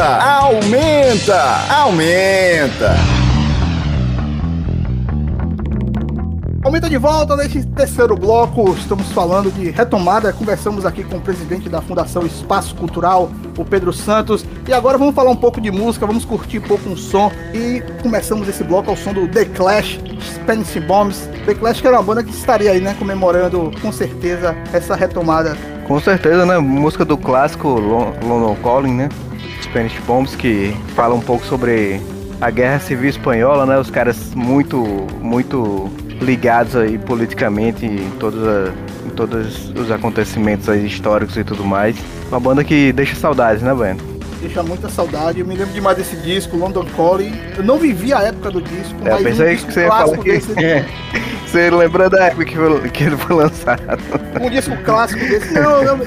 Aumenta, aumenta, aumenta. Aumenta de volta neste terceiro bloco. Estamos falando de retomada. Conversamos aqui com o presidente da Fundação Espaço Cultural, o Pedro Santos. E agora vamos falar um pouco de música, vamos curtir um pouco um som. E começamos esse bloco ao som do The Clash, Spanish Bombs. The Clash que era uma banda que estaria aí, né, comemorando com certeza essa retomada. Com certeza, né? Música do clássico Lon- London Calling, né? Spanish Bombs, que fala um pouco sobre a Guerra Civil Espanhola, né? Os caras muito, muito ligados aí politicamente em todos, a- em todos os acontecimentos históricos e tudo mais. Uma banda que deixa saudades, né, Bueno? Deixa muita saudade. Eu me lembro demais desse disco, London Calling. Eu não vivi a época do disco, É, mas pensei um que disco você ia falar que... desse, Você lembra da época que, foi- que ele foi lançado? um disco clássico desse. Não, não,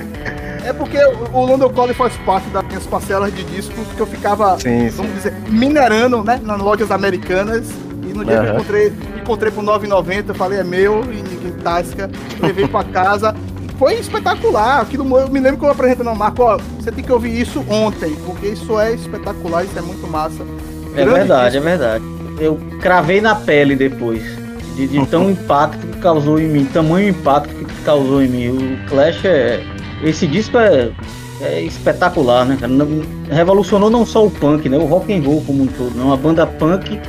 porque o London Calling faz parte das minhas parcelas de discos que eu ficava, Sim, vamos dizer, minerando, né, nas lojas americanas. E no dia que eu encontrei, encontrei por 9,90, eu falei, é meu, e ninguém tasca. Levei pra casa. Foi espetacular. Aquilo, eu me lembro que eu apresentei no Marco, ó, você tem que ouvir isso ontem, porque isso é espetacular, isso é muito massa. É Grande verdade, é verdade. Eu cravei na pele depois. De, de tão impacto que causou em mim, tamanho impacto que causou em mim. O Clash é. Esse disco é, é espetacular, né, cara? Não- revolucionou não só o punk, né? O rock and roll como um todo, né? Uma banda punk.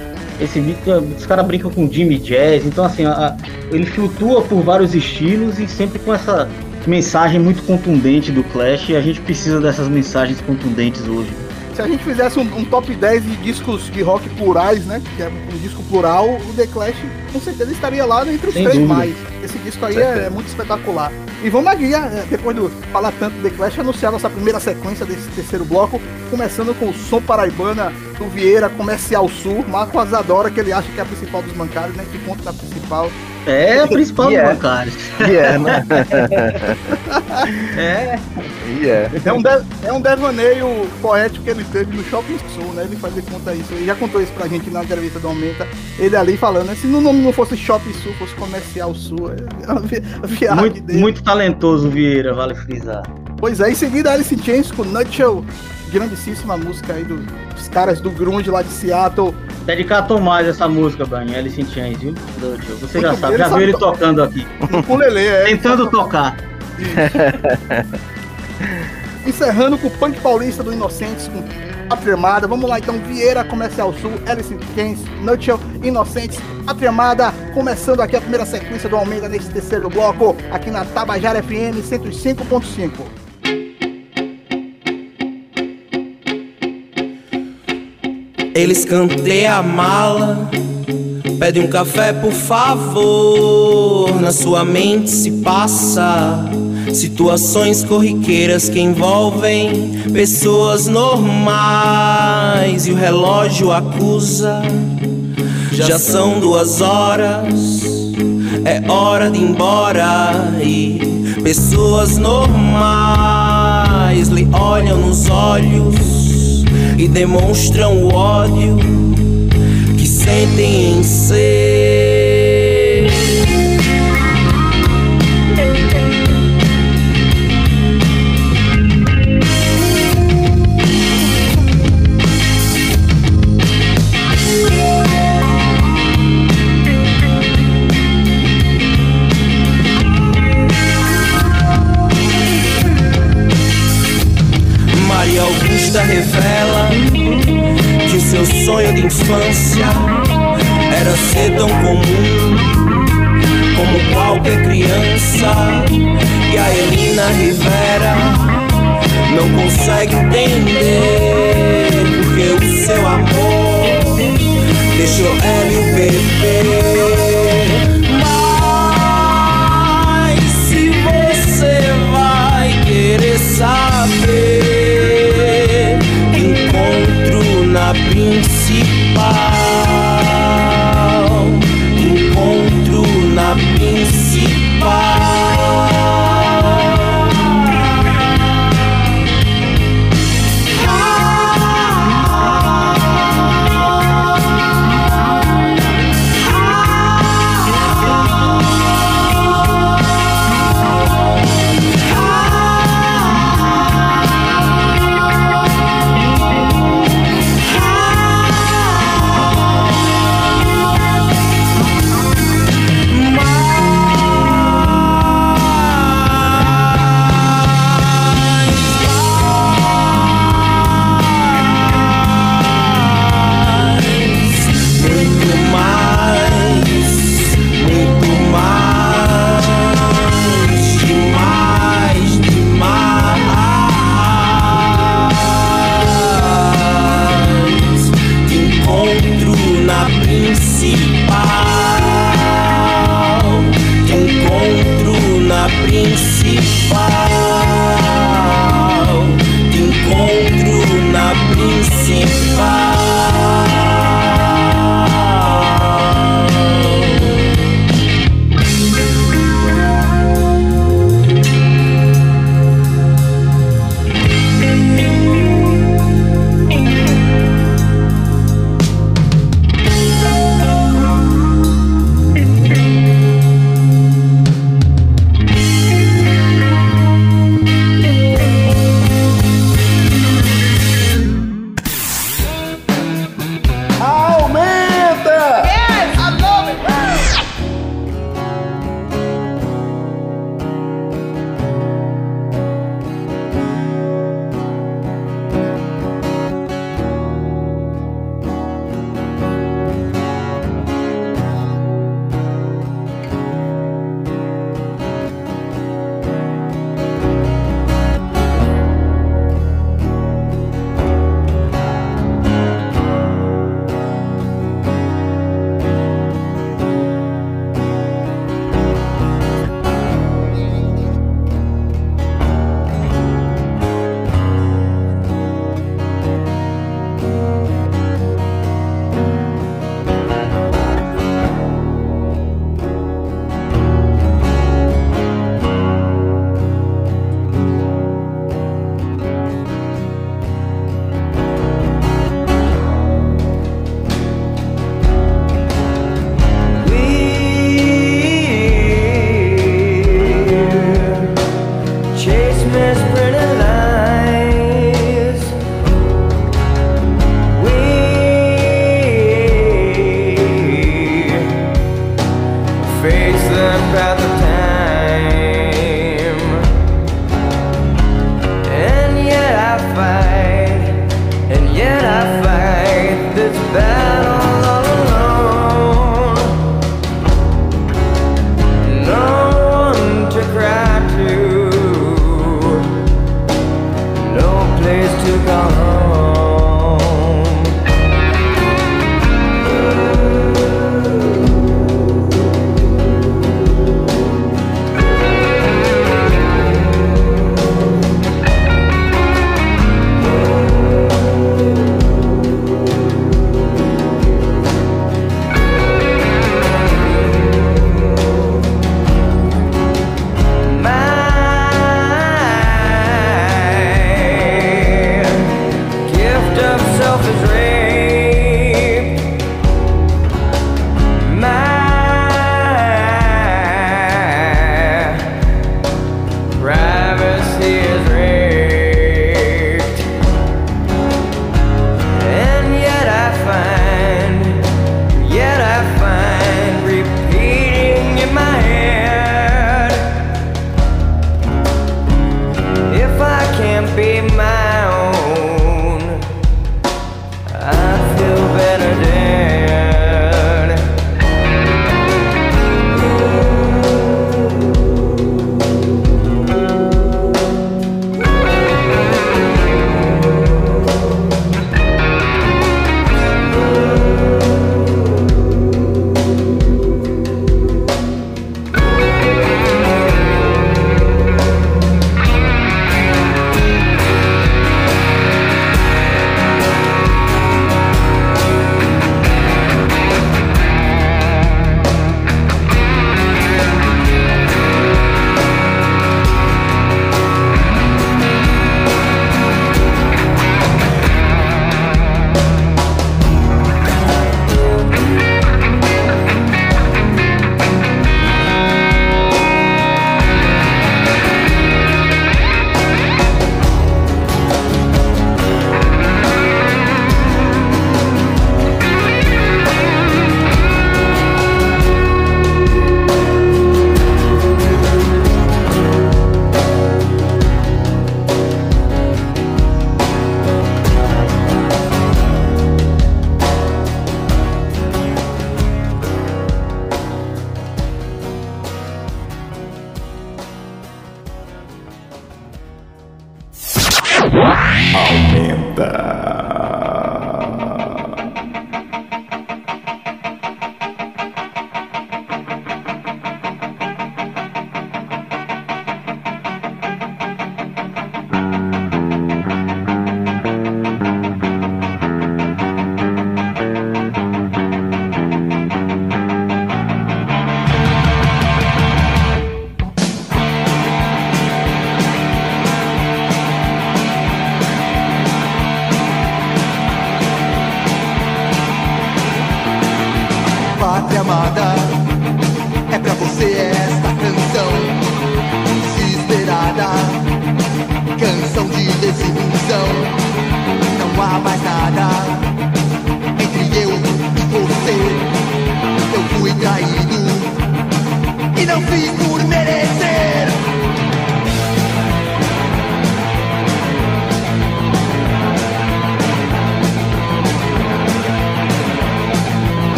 Esse disco, os caras brincam com Jimmy Jazz, então assim, a- a- ele flutua por vários estilos e sempre com essa mensagem muito contundente do Clash e a gente precisa dessas mensagens contundentes hoje. Se a gente fizesse um, um top 10 de discos de rock plurais, né? Que é um disco plural, o The Clash com certeza estaria lá entre os Sem três dúvida. mais. Esse disco aí é, é muito espetacular. E vamos aqui, é, depois de falar tanto do The Clash, anunciar nossa primeira sequência desse terceiro bloco, começando com o som paraibana do Vieira Comercial Sul, Marco Azadora, que ele acha que é a principal dos bancários, né? Que conta na principal. É a principal Yeah. dos bancários. Yeah, né? É. Yeah. É um, de- é um devaneio poético que ele teve no Shopping Sul, né? Ele fazia conta isso. Ele já contou isso pra gente na entrevista do Aumenta. Ele ali falando, né? Se o nome não fosse Shopping Sul, fosse Comercial Sul. É uma vi- viagem Muito, dele. muito talentoso, Vieira, vale frisar. Pois é, em seguida Alice Chains com Nutshell, grandíssima música aí do- dos caras do grunge lá de Seattle. Dedicar a Tomás essa música, Bani, Alice in Chains, viu? Você já Muito sabe, já viu ele tocando aqui. No ukulele, é. Tentando tocar. Encerrando com o punk paulista do Inocentes com a tremada. Vamos lá então, Vieira, Comercial Sul, Alice in Chains, Nutshell, Inocentes, a tremada. Começando aqui a primeira sequência do Almeida nesse terceiro bloco, aqui na Tabajara FM 105.5. Eles cantei a mala, pede um café por favor. Na sua mente se passa situações corriqueiras que envolvem pessoas normais. E o relógio acusa. Já são duas horas, é hora de ir embora. E pessoas normais lhe olham nos olhos e demonstram o ódio que sentem em ser. Sonho de infância era ser tão comum como qualquer criança. E a Elina Rivera não consegue entender porque o seu amor deixou ela o bebê. Principal. Encontro na principal.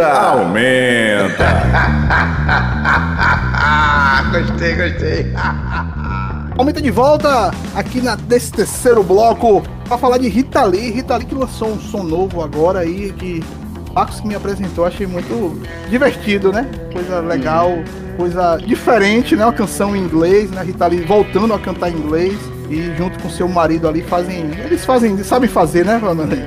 Aumenta! Aumenta! gostei, gostei. Aumenta de volta aqui na, nesse terceiro bloco para falar de Rita Lee. Rita Lee que lançou um som novo agora aí que Marcos que me apresentou, achei muito divertido, né? Coisa legal, coisa diferente, né? Uma canção em inglês, né? Rita Lee voltando a cantar em inglês e junto seu marido ali fazem, eles fazem, sabem fazer, né?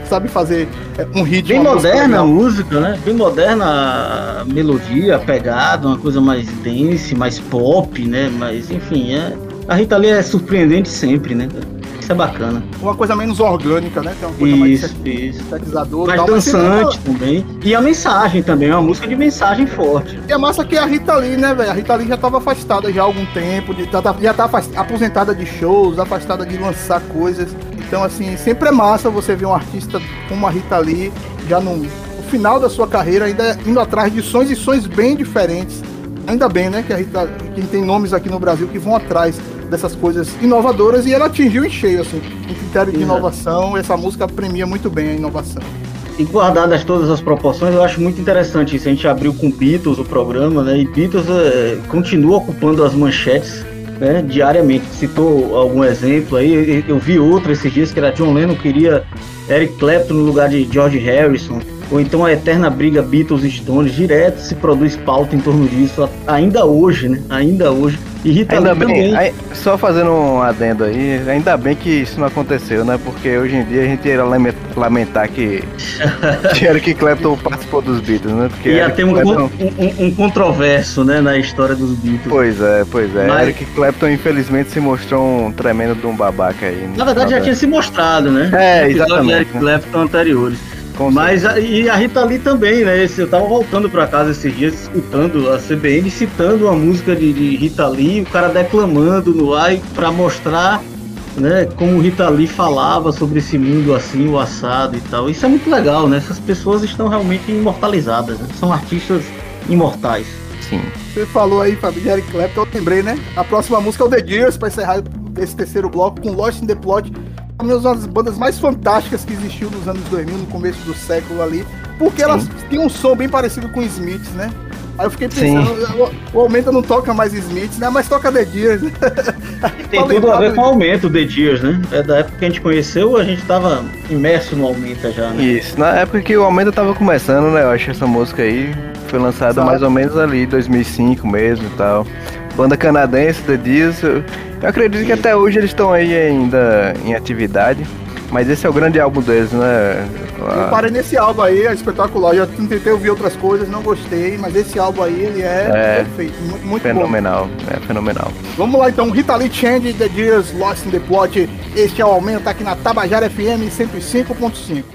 Sabem fazer é, um ritmo. Bem moderna a música, né? Bem moderna a melodia, a pegada, uma coisa mais dance, mais pop, né? Mas enfim, é a Rita Lee é surpreendente sempre, né? Isso é bacana. Uma coisa menos orgânica, né? Tem uma coisa isso, mais isso. Mais tal, dançante também. E a mensagem também, é uma música de mensagem forte. E é massa que a Rita Lee, né, velho? A Rita Lee já tava afastada já há algum tempo, de, tá, tá já tá aposentada de shows, afastada de lançar coisas. Então, assim, sempre é massa você ver um artista como a Rita Lee já no, no final da sua carreira, ainda indo atrás de sons e sons bem diferentes. Ainda bem, né, que a Rita, que tem nomes aqui no Brasil que vão atrás dessas coisas inovadoras e ela atingiu em cheio, assim, em critério de Exato. inovação, essa música premia muito bem a inovação. E guardadas todas as proporções, eu acho muito interessante isso. A gente abriu com Beatles o programa, né? E Beatles é, continua ocupando as manchetes né, diariamente. Citou algum exemplo aí, eu vi outro esses dias que era John Lennon queria Eric Clapton no lugar de George Harrison ou então a eterna briga Beatles e Stones, direto se produz pauta em torno disso, ainda hoje, né? Ainda hoje. E Rita ainda bem, também. Aí, só fazendo um adendo aí, ainda bem que isso não aconteceu, né? Porque hoje em dia a gente ia lamentar que, que Eric Clapton participou dos Beatles, né? Porque ia ter um, Clapton... um, um, controverso, né, na história dos Beatles. Pois é, pois é. Mas... Eric Clapton infelizmente se mostrou um tremendo de um babaca aí. Na verdade já tinha se mostrado, né? É, exatamente. Eric né? Clapton anteriores. Mas a, e a Rita Lee também, né? Eu tava voltando pra casa esses dias, escutando a CBN, citando uma música de, de Rita Lee, o cara declamando no ar pra mostrar né, como Rita Lee falava sobre esse mundo assim, o assado e tal. Isso é muito legal, né? Essas pessoas estão realmente imortalizadas, né? são artistas imortais. Sim. Você falou aí, Fábio, de Eric Clapton, eu lembrei, né? A próxima música é o The Years, pra encerrar esse terceiro bloco, com Lost in the Plot, uma das bandas mais fantásticas que existiu nos anos 2000, no começo do século ali, porque Sim. elas tinham um som bem parecido com Smiths, né? Aí eu fiquei pensando, o, o Aumenta não toca mais Smiths, né? Mas toca The Deers. Né? Tem tudo a ver com o Aumento, The Deers, né? É da época que a gente conheceu, a gente tava imerso no Aumenta já, né? Isso, na época que o Aumenta tava começando, né? Eu acho que essa música aí foi lançada mais ou menos ali, 2005 mesmo e tal. Banda canadense, The Deers, eu acredito que até hoje eles estão aí ainda em atividade. Mas esse é o grande álbum deles, né? Eu parei nesse álbum aí, é espetacular. Já tentei ouvir outras coisas, não gostei, mas esse álbum aí, ele é, é perfeito, muito, muito fenomenal, bom. é fenomenal. Vamos lá então, Rita Lee Change, The Years, Lost in the Plot. Este é o aumento aqui na Tabajara FM 105.5.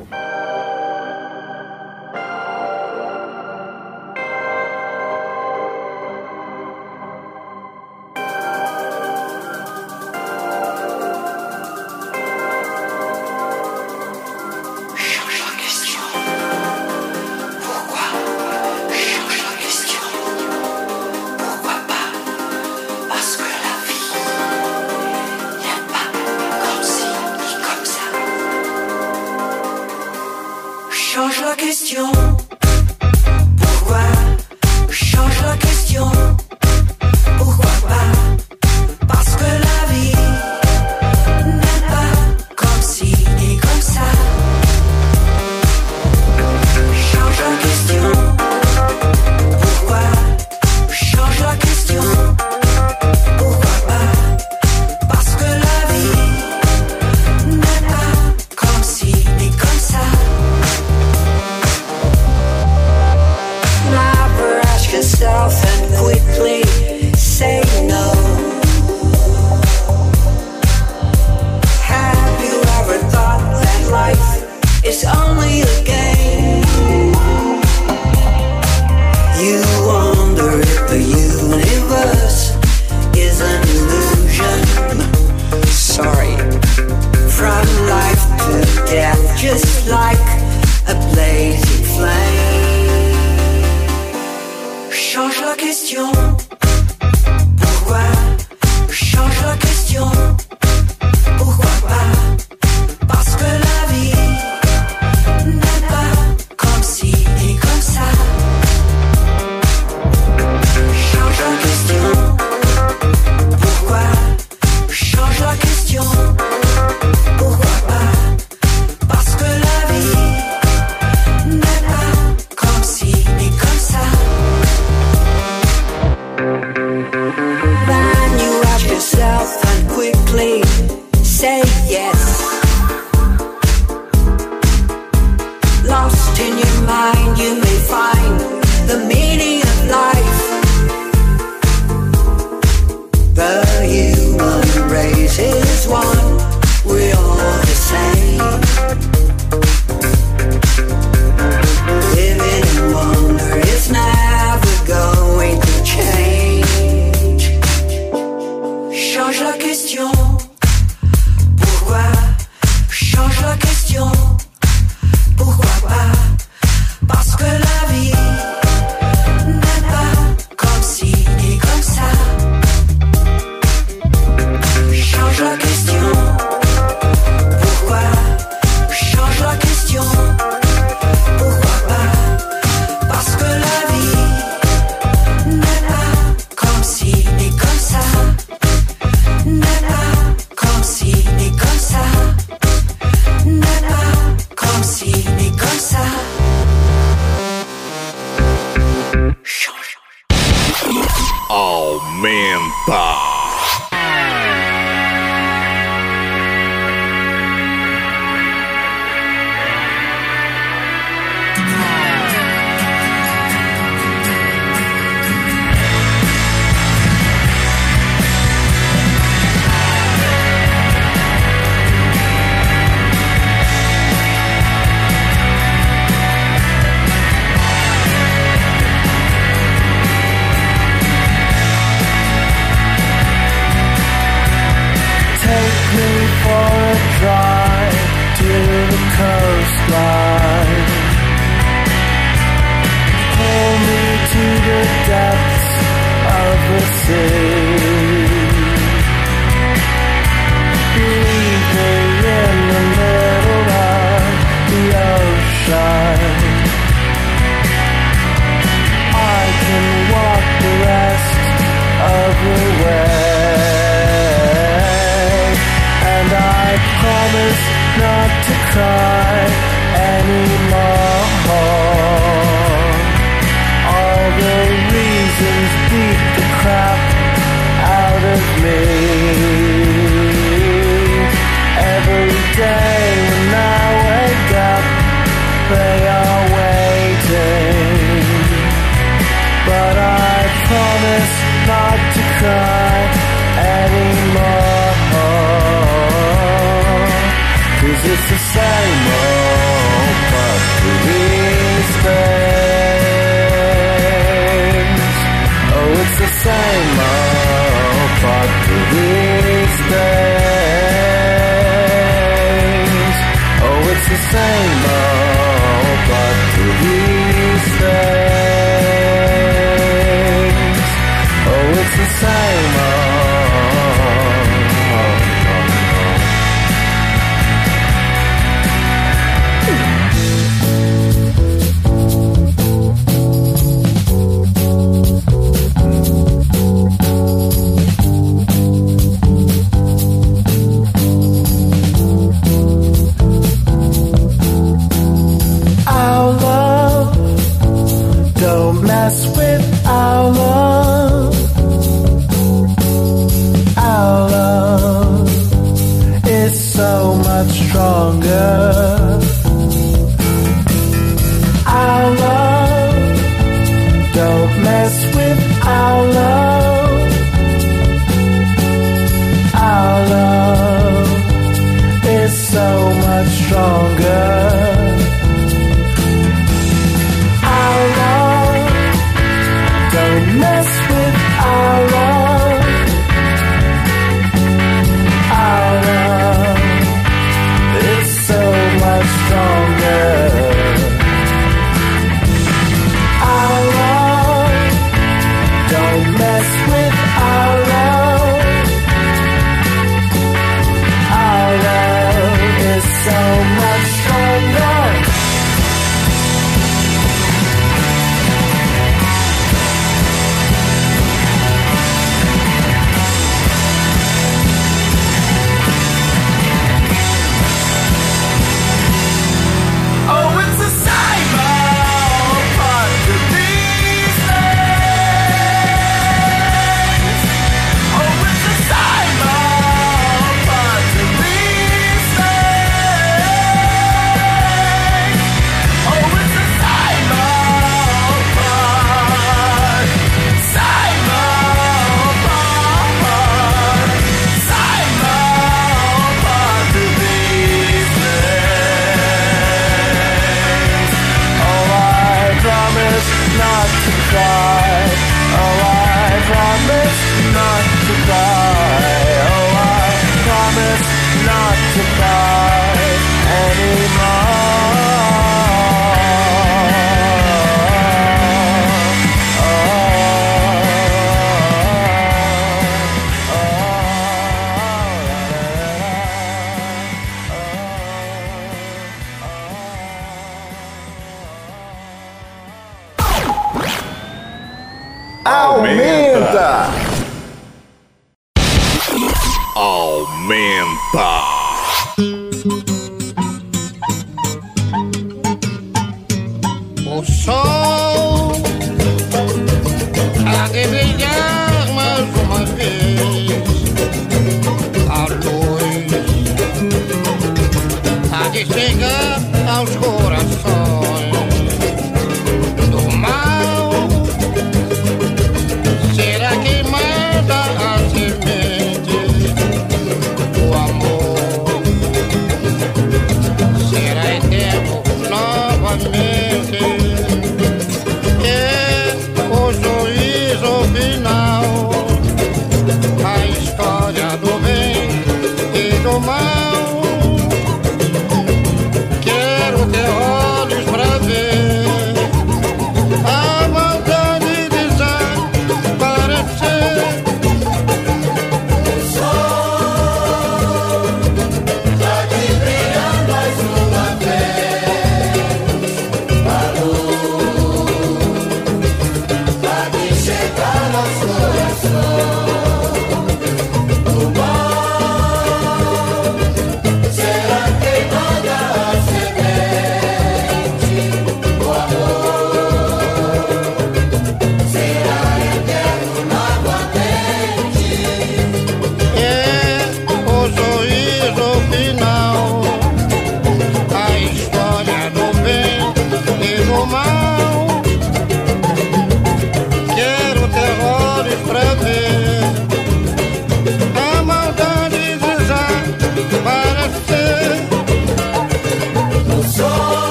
change la question. Pourquoi change la question? The same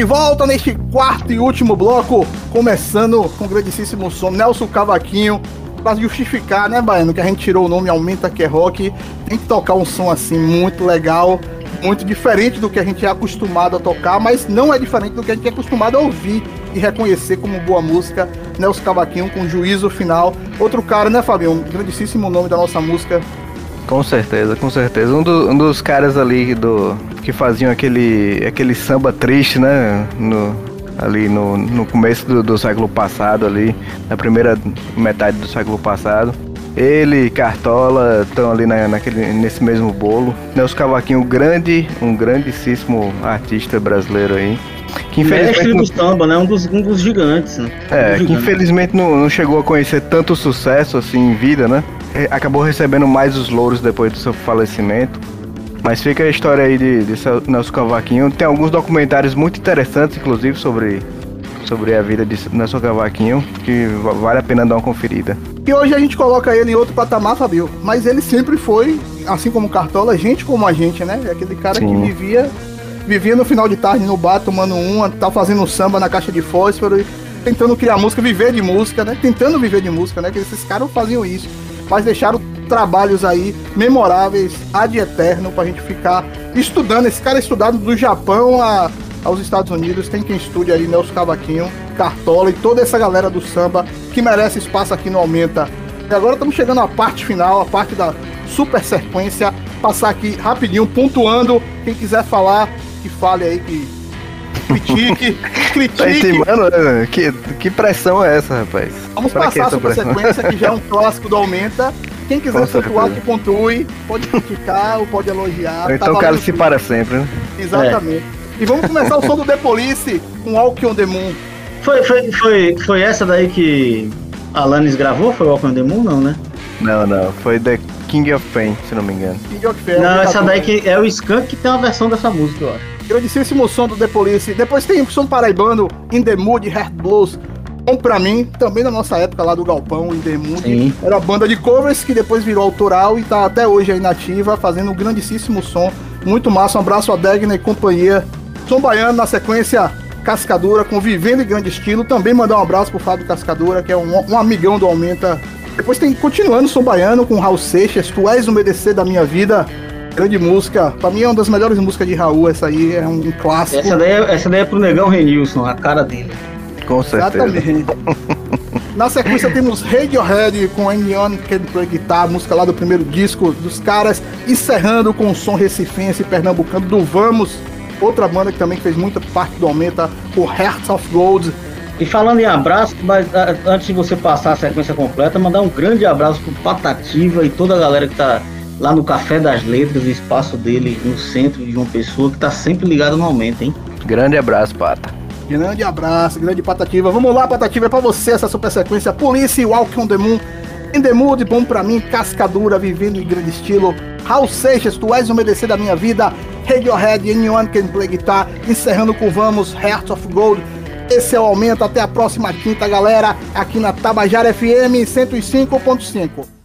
de volta neste quarto e último bloco, começando com o grandíssimo som Nelson Cavaquinho. Pra justificar, né, Baiano, que a gente tirou o nome Aumenta Que é Rock, tem que tocar um som assim muito legal, muito diferente do que a gente é acostumado a tocar, mas não é diferente do que a gente é acostumado a ouvir e reconhecer como boa música. Nelson Cavaquinho com juízo final. Outro cara, né, Fabinho? Um grandíssimo nome da nossa música. Com certeza, com certeza. Um, do- um dos caras ali do que faziam aquele, aquele samba triste, né? No, ali no, no começo do, do século passado, ali, na primeira metade do século passado. Ele e Cartola estão ali na, naquele, nesse mesmo bolo. Nelson Cavaquinho, grande, um grandíssimo artista brasileiro aí. Que Mestre infelizmente do samba, né? Um dos, um dos gigantes, né? é, Um que gigante. infelizmente não, não chegou a conhecer tanto sucesso assim em vida, né? É, Acabou recebendo mais os louros depois do seu falecimento. Mas fica a história aí de, de Nelson Cavaquinho. Tem alguns documentários muito interessantes, inclusive, sobre, sobre a vida de Nelson Cavaquinho, que va- vale a pena dar uma conferida. E hoje a gente coloca ele em outro patamar, Fabio. Mas ele sempre foi, assim como Cartola, gente como a gente, né? É Aquele cara que Sim. vivia vivia no final de tarde no bar, tomando uma, tá fazendo um samba na caixa de fósforo, e tentando criar música, viver de música, né? Tentando viver de música, né? Que esses caras faziam isso. Mas deixaram trabalhos aí memoráveis, ad eterno, pra gente ficar estudando. Esse cara é estudado do Japão a, aos Estados Unidos. Tem quem estude aí, Nelson Cavaquinho, Cartola e toda essa galera do samba que merece espaço aqui no Aumenta. E agora estamos chegando à parte final, a parte da super sequência. Passar aqui rapidinho, pontuando. Quem quiser falar, que fale aí, que critique, Tá critique. intimando, né? Que, que pressão é essa, rapaz? Vamos Pra passar a super pressão? sequência, que já é um clássico do Aumenta. Quem quiser pontuar, que pontue. Pode criticar ou pode elogiar. Ou tá então valendo cale-se tudo. para sempre, né? Exatamente. E vamos começar o som do The Police com Walk on the Moon. Foi, foi, foi, foi essa daí que Alanis gravou? Foi Walk on the Moon? Não, né? Não, não. Foi The King of Pain, se não me engano. King of Fair, Não, essa Obrigado. daí que é o Skank que tem uma versão dessa música, eu acho. Grandíssimo som do The Police. Depois tem o som paraibano In the Mood, Heart Blues, Bom pra mim, também na nossa época lá do Galpão, Intermude, era banda de covers que depois virou autoral e tá até hoje aí nativa, fazendo um grandíssimo som. Muito massa, um abraço a Degna e companhia. Som Baiano na sequência Cascadura, com Vivendo em Grande Estilo. Também mandar um abraço pro Fábio Cascadura, que é um, um amigão do Aumenta. Depois tem continuando Som Baiano com Raul Seixas, Tu És o Merecer da Minha Vida. Grande música. Pra mim é uma das melhores músicas de Raul, essa aí é um clássico. Essa daí, é- essa daí é pro Negão Renilson, a cara dele. Com certeza. Exatamente. Na sequência temos Radiohead com Anyone Can Play Guitar, música lá do primeiro disco dos caras, encerrando com o som recifense pernambucano do Vamos, outra banda que também fez muita parte do Aumenta, o Hearts of Gold. E falando em abraço, mas a- antes de você passar a sequência completa, mandar um grande abraço pro Patativa e toda a galera que tá lá no Café das Letras, o espaço dele no centro de uma pessoa que tá sempre ligado no aumento, hein? Grande abraço, Pata. Grande abraço, grande Patativa. Vamos lá, Patativa, é pra você essa super sequência. Polícia Walk on the Moon. In the Mood, bom pra mim, Cascadura, vivendo em grande estilo. Raul Seixas, tu és o merecer da minha vida. Radiohead, Anyone Can Play Guitar. Encerrando com Vamos, Heart of Gold. Esse é o aumento. Até a próxima quinta, galera. Aqui na Tabajara FM 105.5.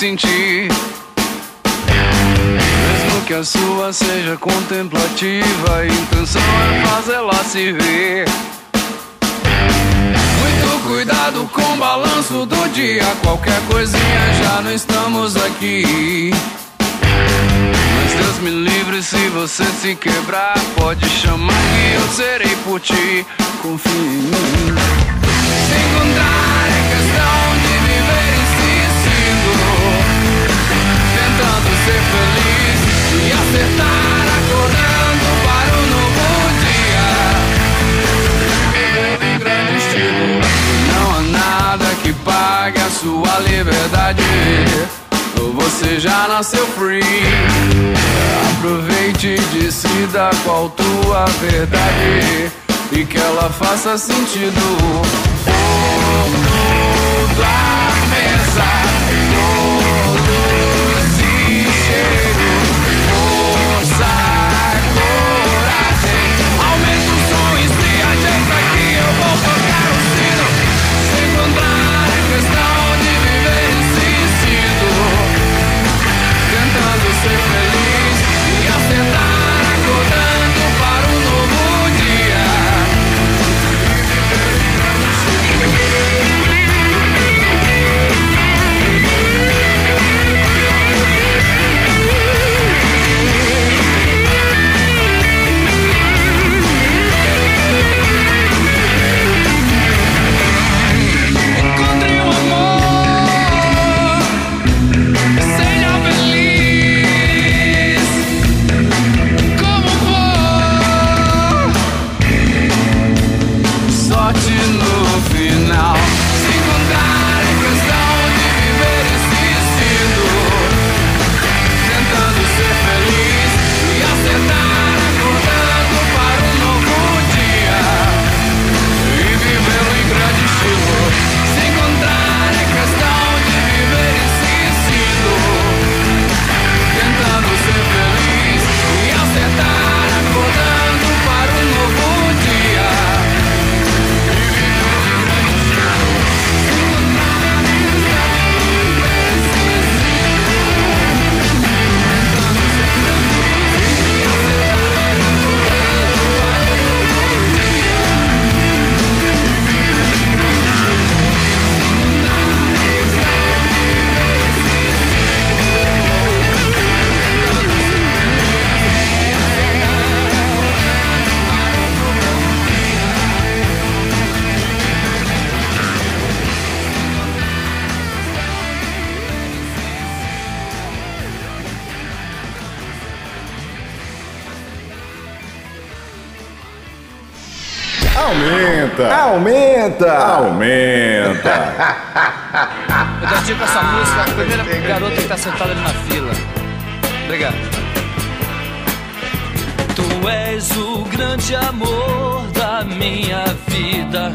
sentir. Mesmo que a sua seja contemplativa, a intenção é fazê-la se ver. Muito cuidado com o balanço do dia, qualquer coisinha já não estamos aqui. Mas Deus me livre se você se quebrar, pode chamar que eu serei por ti. Confie em mim. Se encontrar ser e acertar acordando para um novo dia. Em grande estilo, não há nada que pague a sua liberdade. Você já nasceu free. Aproveite e decida qual tua verdade e que ela faça sentido. Oh, tudo. Aumenta! Aumenta! Aumenta! Eu dedico essa música à primeira garota que tá sentada ali na fila. Obrigado. Tu és o grande amor da minha vida,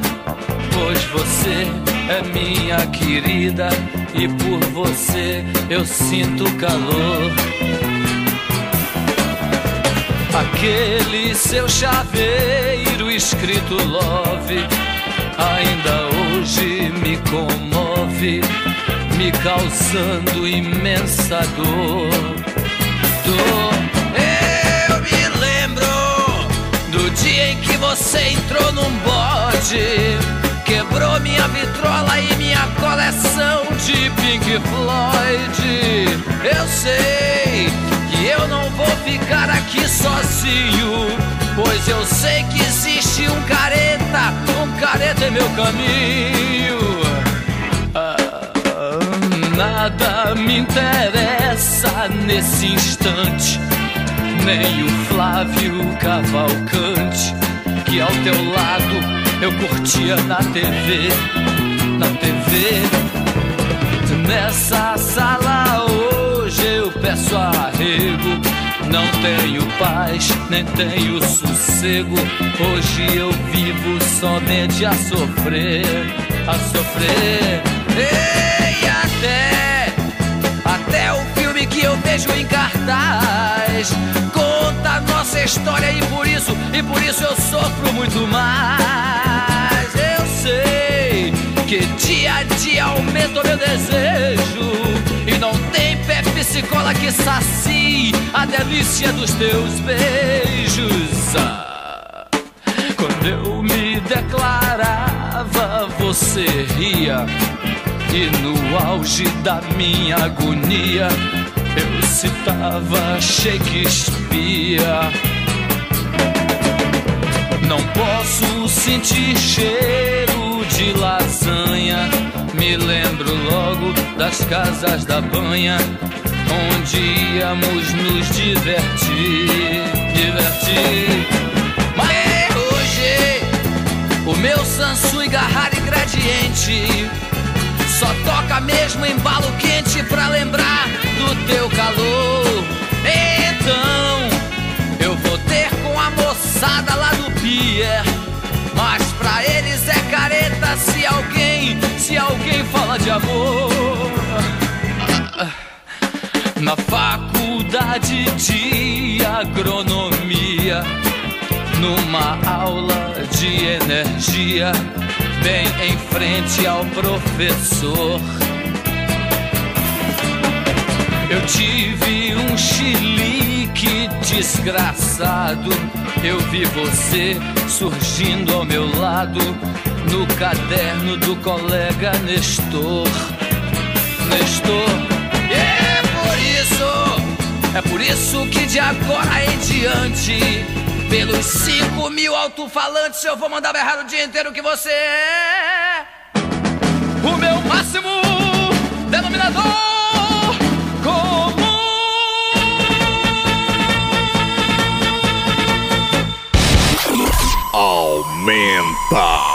pois você é minha querida e por você eu sinto calor. Aquele seu chaveiro escrito love ainda hoje me comove, me causando imensa dor. Dor. Eu me lembro do dia em que você entrou num bode, quebrou minha vitrola e minha coleção de Pink Floyd. Eu sei que eu não vou ficar aqui sozinho, pois eu sei que existe um careta, um careta em meu caminho. Ah, nada me interessa nesse instante, nem o Flávio Cavalcante, que ao teu lado eu curtia na TV, na TV. Nessa sala hoje eu peço arrego. Não tenho paz, nem tenho sossego. Hoje eu vivo somente a sofrer, a sofrer. E até, eu vejo em cartaz conta nossa história e por isso, e por isso eu sofro muito mais. Eu sei que dia a dia aumenta o meu desejo e não tem Pepsi Cola que sacie a delícia dos teus beijos. Ah, quando eu me declarava, você ria e no auge da minha agonia eu citava Shakespeare. Não posso sentir cheiro de lasanha. Me lembro logo das casas da banha, onde íamos nos divertir, divertir. Mas hoje o meu Garrara e Gradiente só toca mesmo embalo quente pra lembrar do teu calor. Então eu vou ter com a moçada lá do pier. Mas pra eles é careta se alguém, se alguém fala de amor. Na faculdade de agronomia, numa aula de energia, bem em frente ao professor. Eu tive um chilique desgraçado. Eu vi você surgindo ao meu lado no caderno do colega Nestor. Nestor, é por isso, é por isso que de agora em diante, pelos cinco mil alto-falantes, eu vou mandar berrar o dia inteiro que você é o meu máximo denominador Aumenta! Destiny,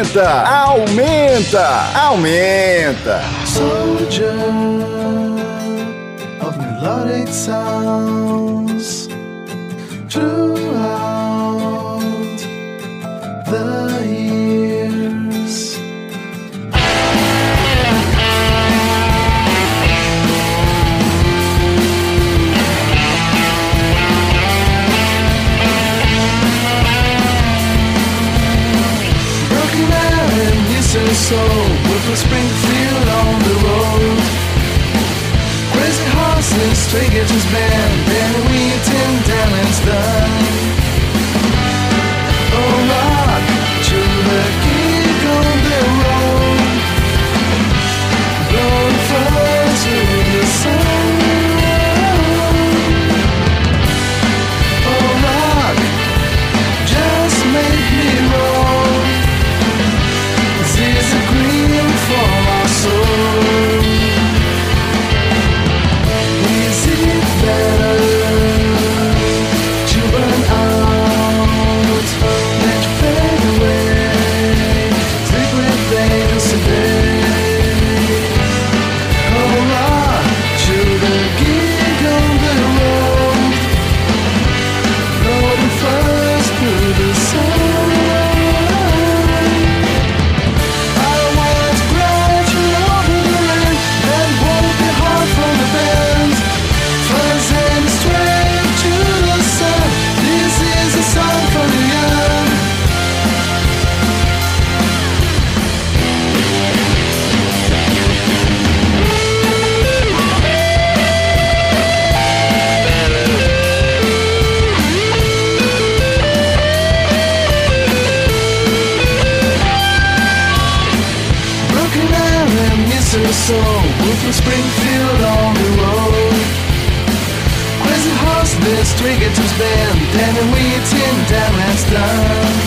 aumenta, aumenta, aumenta. Soldier of melodic sounds throughout. soul With a Springfield on the road. Crazy horses, straight edges band Then we ten in Springfield on the road. Crescent Horse, this twig, it was banned, and a wheat in Damn has done.